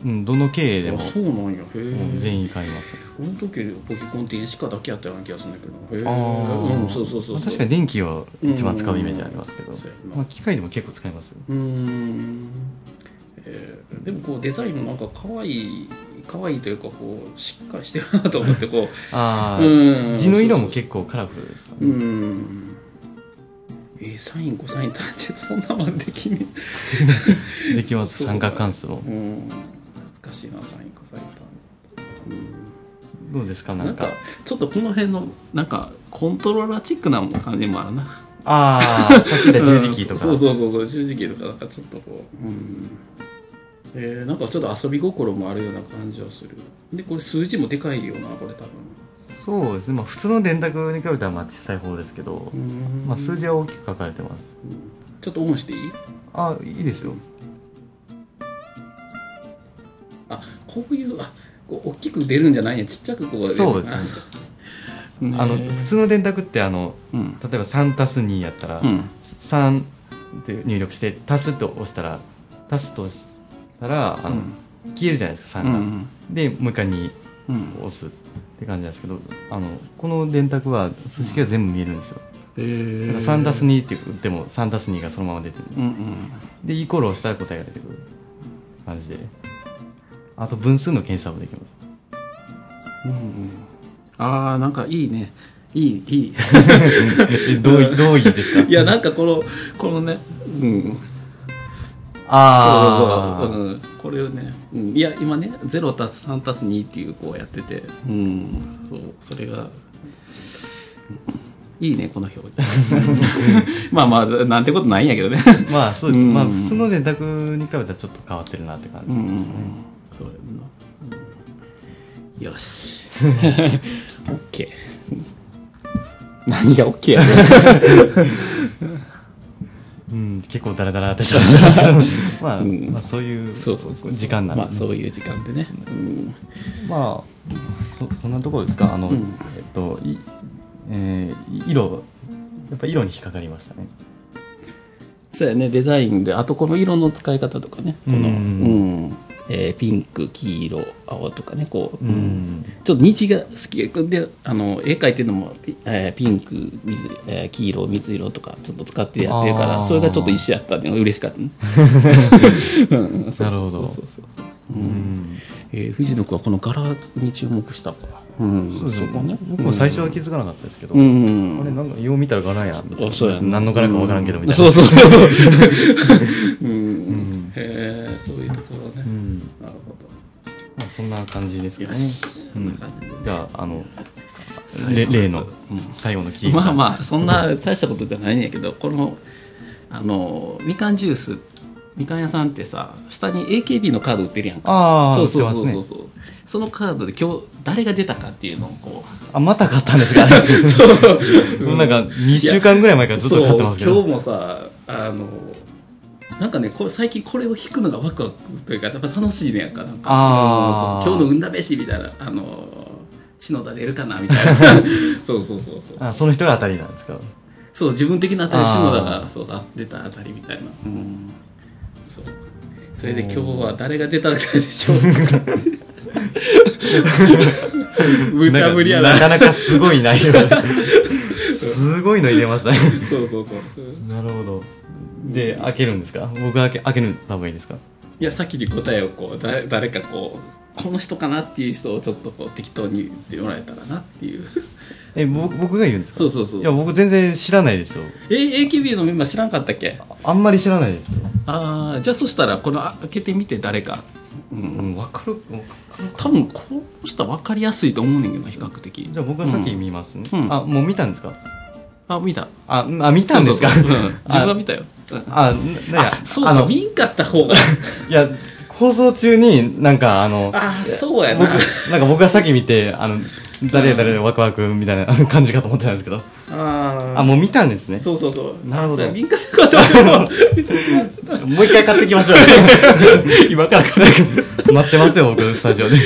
うん、どの経営でもあそうなんや。全員買います。この時ポケコンって電子化だけやったような気がするんだけど。あー。うんそうそうそう確かに電気を一番使うイメージありますけど、まあ、機械でも結構使いますよ。うーん、えーでもこうデザインもなんか可愛い可愛いというかこうしっかりしてるなと思ってこ あうん。あ字の色も結構カラフルですかううね、ーん。えー、サインコサイン単純そんなまんできね できます。三角関数もえうん難しいなサインコサイン単どうですかなんんかちょっとこの辺のなんかコントローラーチックな感じもあるな。ああさっき言った十字キーとか、うん。そうそうそうそう十字キーとかなんかちょっとこう。うん。えー、なんかちょっと遊び心もあるような感じはする。でこれ数字もでかいよなこれ多分。そうですね、まあ、普通の電卓に比べたらまあ小さい方ですけど、まあ、数字は大きく書かれてます。ちょっとオンしていい？あいいですよあこういうあこう大きく出るんじゃないんやちっちゃくこう出るそうですね。ねあの普通の電卓ってあのうん。例えば3たす2やったら、うん。3って入力して足すと押したら足すと押したらあの、消えるじゃないですか3が、うんでもう一回2うん。押すって感じなんですけどあのこの電卓は数式が全部見えるんですよ、えだから3たす2って言っても3たす2がそのまま出てるんですうんうん。でイコールをしたら答えが出てくる感じであと分数の検査もできます。ああなんかいいね。いいいい。えどういどういいですか？いやなんかこのこのねうん。あそうん、これをね、うん、いや今ね0たす3たす2っていうこうやってて、うん、そうそれが、うん。いいねこの表現。まあまあなんてことないんやけどね。あまあそうです、うん。まあ普通の電卓に比べたらちょっと変わってるなって感じうんうんうん。ですね、そうやな、うん。よし。OK 何が OK やねうん、結構ダラダラってしまってますけどまあ、うん。まあそういうそうそうそう時間なんで、まあそういう時間でね、うん。まあそそんなところですか？あの、うん。えっとい、えー色やっぱ色に引っかかりましたね。そうやね。デザインであとこの色の使い方とかね。この、うん。うんえーピンク黄色青とかねこう、うん。ちょっと虹が好き。であの絵描いてるのも、ピえーピンク水、えー黄色水色とかちょっと使ってやってるからそれがちょっと一緒やったのが嬉しかったね。なるほど。そうそうそうう。うん。ん。えー藤野君はこの柄に注目した？かうん。そこね。僕も最初は気づかなかったですけど、うん。あれなんかよう見たら柄やみたいな。あそうやね何の柄か分からんけどみたいな、そうそうそうそ う。うん。ん。へえそんな感じですかね。じゃああの例のうん。最後のキー。まあまあそんな大したことじゃないんやけどこのあのみかんジュースみかん屋さんってさ下に AKB のカード売ってるやんか。ああそうそうそうそう。そうそのカードで今日誰が出たかっていうのをこう。あまた買ったんですかね。もう。なんか2週間ぐらい前からずっと買ってますけど。そう。今日もさあのなんかねこれ最近これを弾くのがワクワクというかやっぱ楽しいねやんかなんか。あ今日の運試しみたいなあの篠田出るかなみたいな。そうそうそうそう。あその人が当たりなんですか？そう自分的な当たり篠田がそうあ出た当たりみたいな、うん、そう。それで今日は誰が出たでしょう？か無茶ぶりやな。なかなかすごい内容。すごいの入れましたね。そうそうそう。なるほどで開けるんですか？僕開け開けるた方がいいですか？いや先に答えをこう誰誰かこうこの人かなっていう人をちょっとこう適当に言ってもらえたらなっていう。え僕僕が言うんですか？そうそうそう。いや僕全然知らないですよ。え AKB のメンバー知らんかったっけ？あんまり知らないですよ、ああじゃあそしたらこのあ開けてみて誰か。うんうん、分かる分かる多分この人は分かりやすいと思うねんけど比較的。じゃあ僕が先見ますね、うん。あもう見たんですか？あ見た。ああ見たんですか？自分は見たよ。うんあななあそうあのか見んかった方が。いや放送中になんかあのあそうや僕ななんか僕が先見てあの誰々ワクワクみたいな感じかと思ってたんですけど。ああもう見たんですね。そうそうそう。なるほど。あそうや見んかった方がも。う一回買ってきましょう 今から買って待ってますよ僕スタジオで。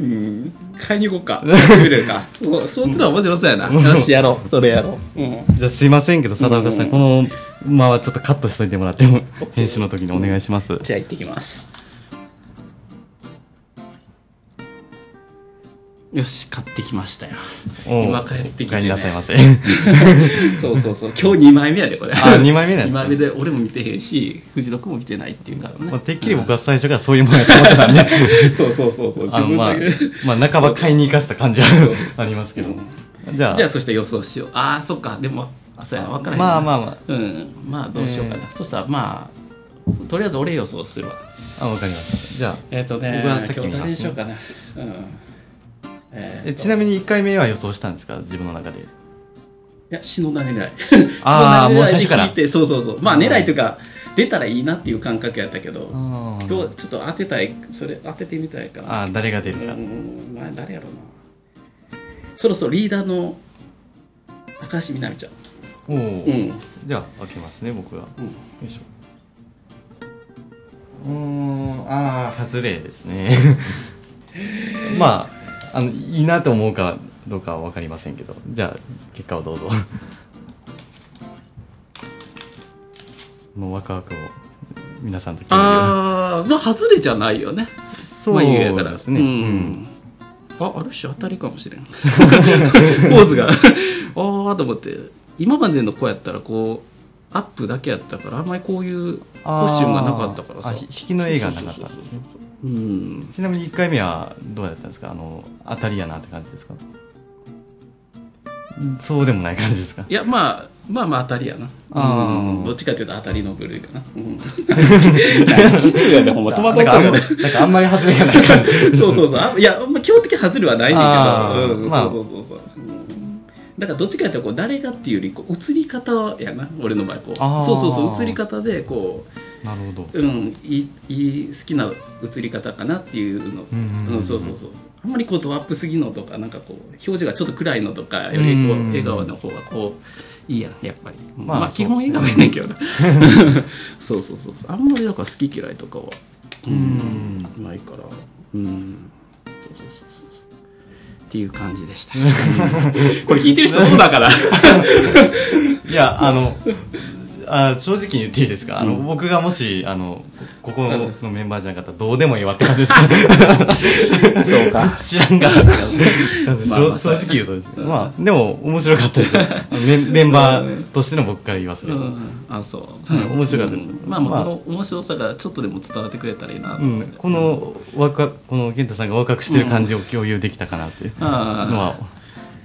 うん。買いに行こうか。やってみるか。おそっちの方が面白そうやな。よしやろう。それやろう。うん。じゃあすいませんけど佐田岡さん、うん。この間はちょっとカットしといてもらっても 編集の時にお願いします。じゃあ行ってきます。よし買ってきましたよ。今帰ってきてね。なさいませ。そうそうそう。今日2枚目やでこれ。あ二枚目なんですね。2枚目で俺も見てへんし藤野君も見てないっていうからね、まあ、てっきり僕は最初からそういうもんやと思ってたんで。そうそうそうそう。自あのまあまあ半ば買いに行かせた感じはありますけど。うん。じゃあ。じゃあそして予想しよう。ああそっか。でもあそうやな分からへんな。まあまあまあ。うんまあどうしようかな、そしたらまあとりあえず俺予想するわ。あわかりました。じゃあえっ、とね僕は先今日誰にしようかな。うん。えーちなみに1回目は予想したんですか？自分の中で。いや篠田狙い。あー篠田狙いもう最初かそうそうそう。まあ狙いというか出たらいいなっていう感覚やったけどあ今日ちょっと当てたいそれ当ててみたいかなあ誰が出るか。うんまあ誰やろうな。そろそろリーダーの高橋みなみちゃんおお、うん。じゃあ開けますね僕は、うん。よいしょ。うーんああ外れですね。まああのいいなと思うかどうかは分かりませんけど。じゃあ結果をどうぞ。もうワクワクを皆さんと共有ああまあ外れじゃないよね。そうまあ言うやから。ですね、うん。うん。あある種当たりかもしれん。ポーズが。ああと思って今までの子やったらこうアップだけやったからあんまりこういうコスチュームがなかったからさ。引きの映画なかったちなみに1回目はどうやったんですか？あの当たりやなって感じですか？そうでもない感じですか？いやまあまあまあ当たりやな。あー。うん。どっちかっていうと当たりの部類かな。うん。90やでほんま。戸惑ったよねなんかあんまり外れがない。そうそうそう。あいやまあ基本的に外れはないねんあけど、うん。ーまあ。そうそうそうそう。うんだからどっちかっていうとこう誰がっていうよりこう映り方やな俺の場合こう。そうそうそう映り方でこなるほど。ううんいい好きな映り方かなっていうの。うんそうそうそうあんまりこうドアップすぎのとかなんかこう表情がちょっと暗いのとかよりこううん笑顔の方がこういいやんやっぱり。まあまあ基本笑顔やねんけど。な そうそうそうそう。あんまりだから好き嫌いとかはうん。ないから。うん。そうそうそうそうっていう感じでした。これ聞いてる人どうだから。いやあのあ正直に言っていいですか、あの僕がもしあのここのメンバーじゃなかったらどうでもいいわって感じです。か そうか。知らんが。正正直言うとですね。まあでも面白かったです。メンメンバーとしての僕から言いますけど、うん。あそう、はい面白かったです。うん。まあこの面白さがちょっとでも伝わってくれたらいいなうん、この若この健太さんが若くしてる感じを共有できたかなっていう。のは、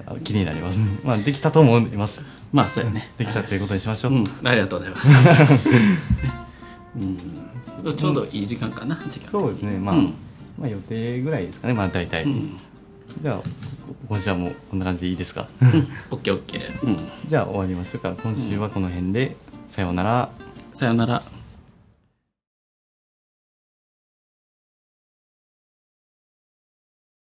あ気になります、まあできたと思いますまあそうやね。できたということにしましょう、うん。ありがとうございます、うん、ちょうどいい時間かな。時間。そうですね。まあ、うん。まあ予定ぐらいですかね。まあ大体、うん。じゃあ今週はもうこんな感じでいいですか？オッケーオッケー。うん。じゃあ終わりましょうか。今週はこの辺で、さようなら。さよなら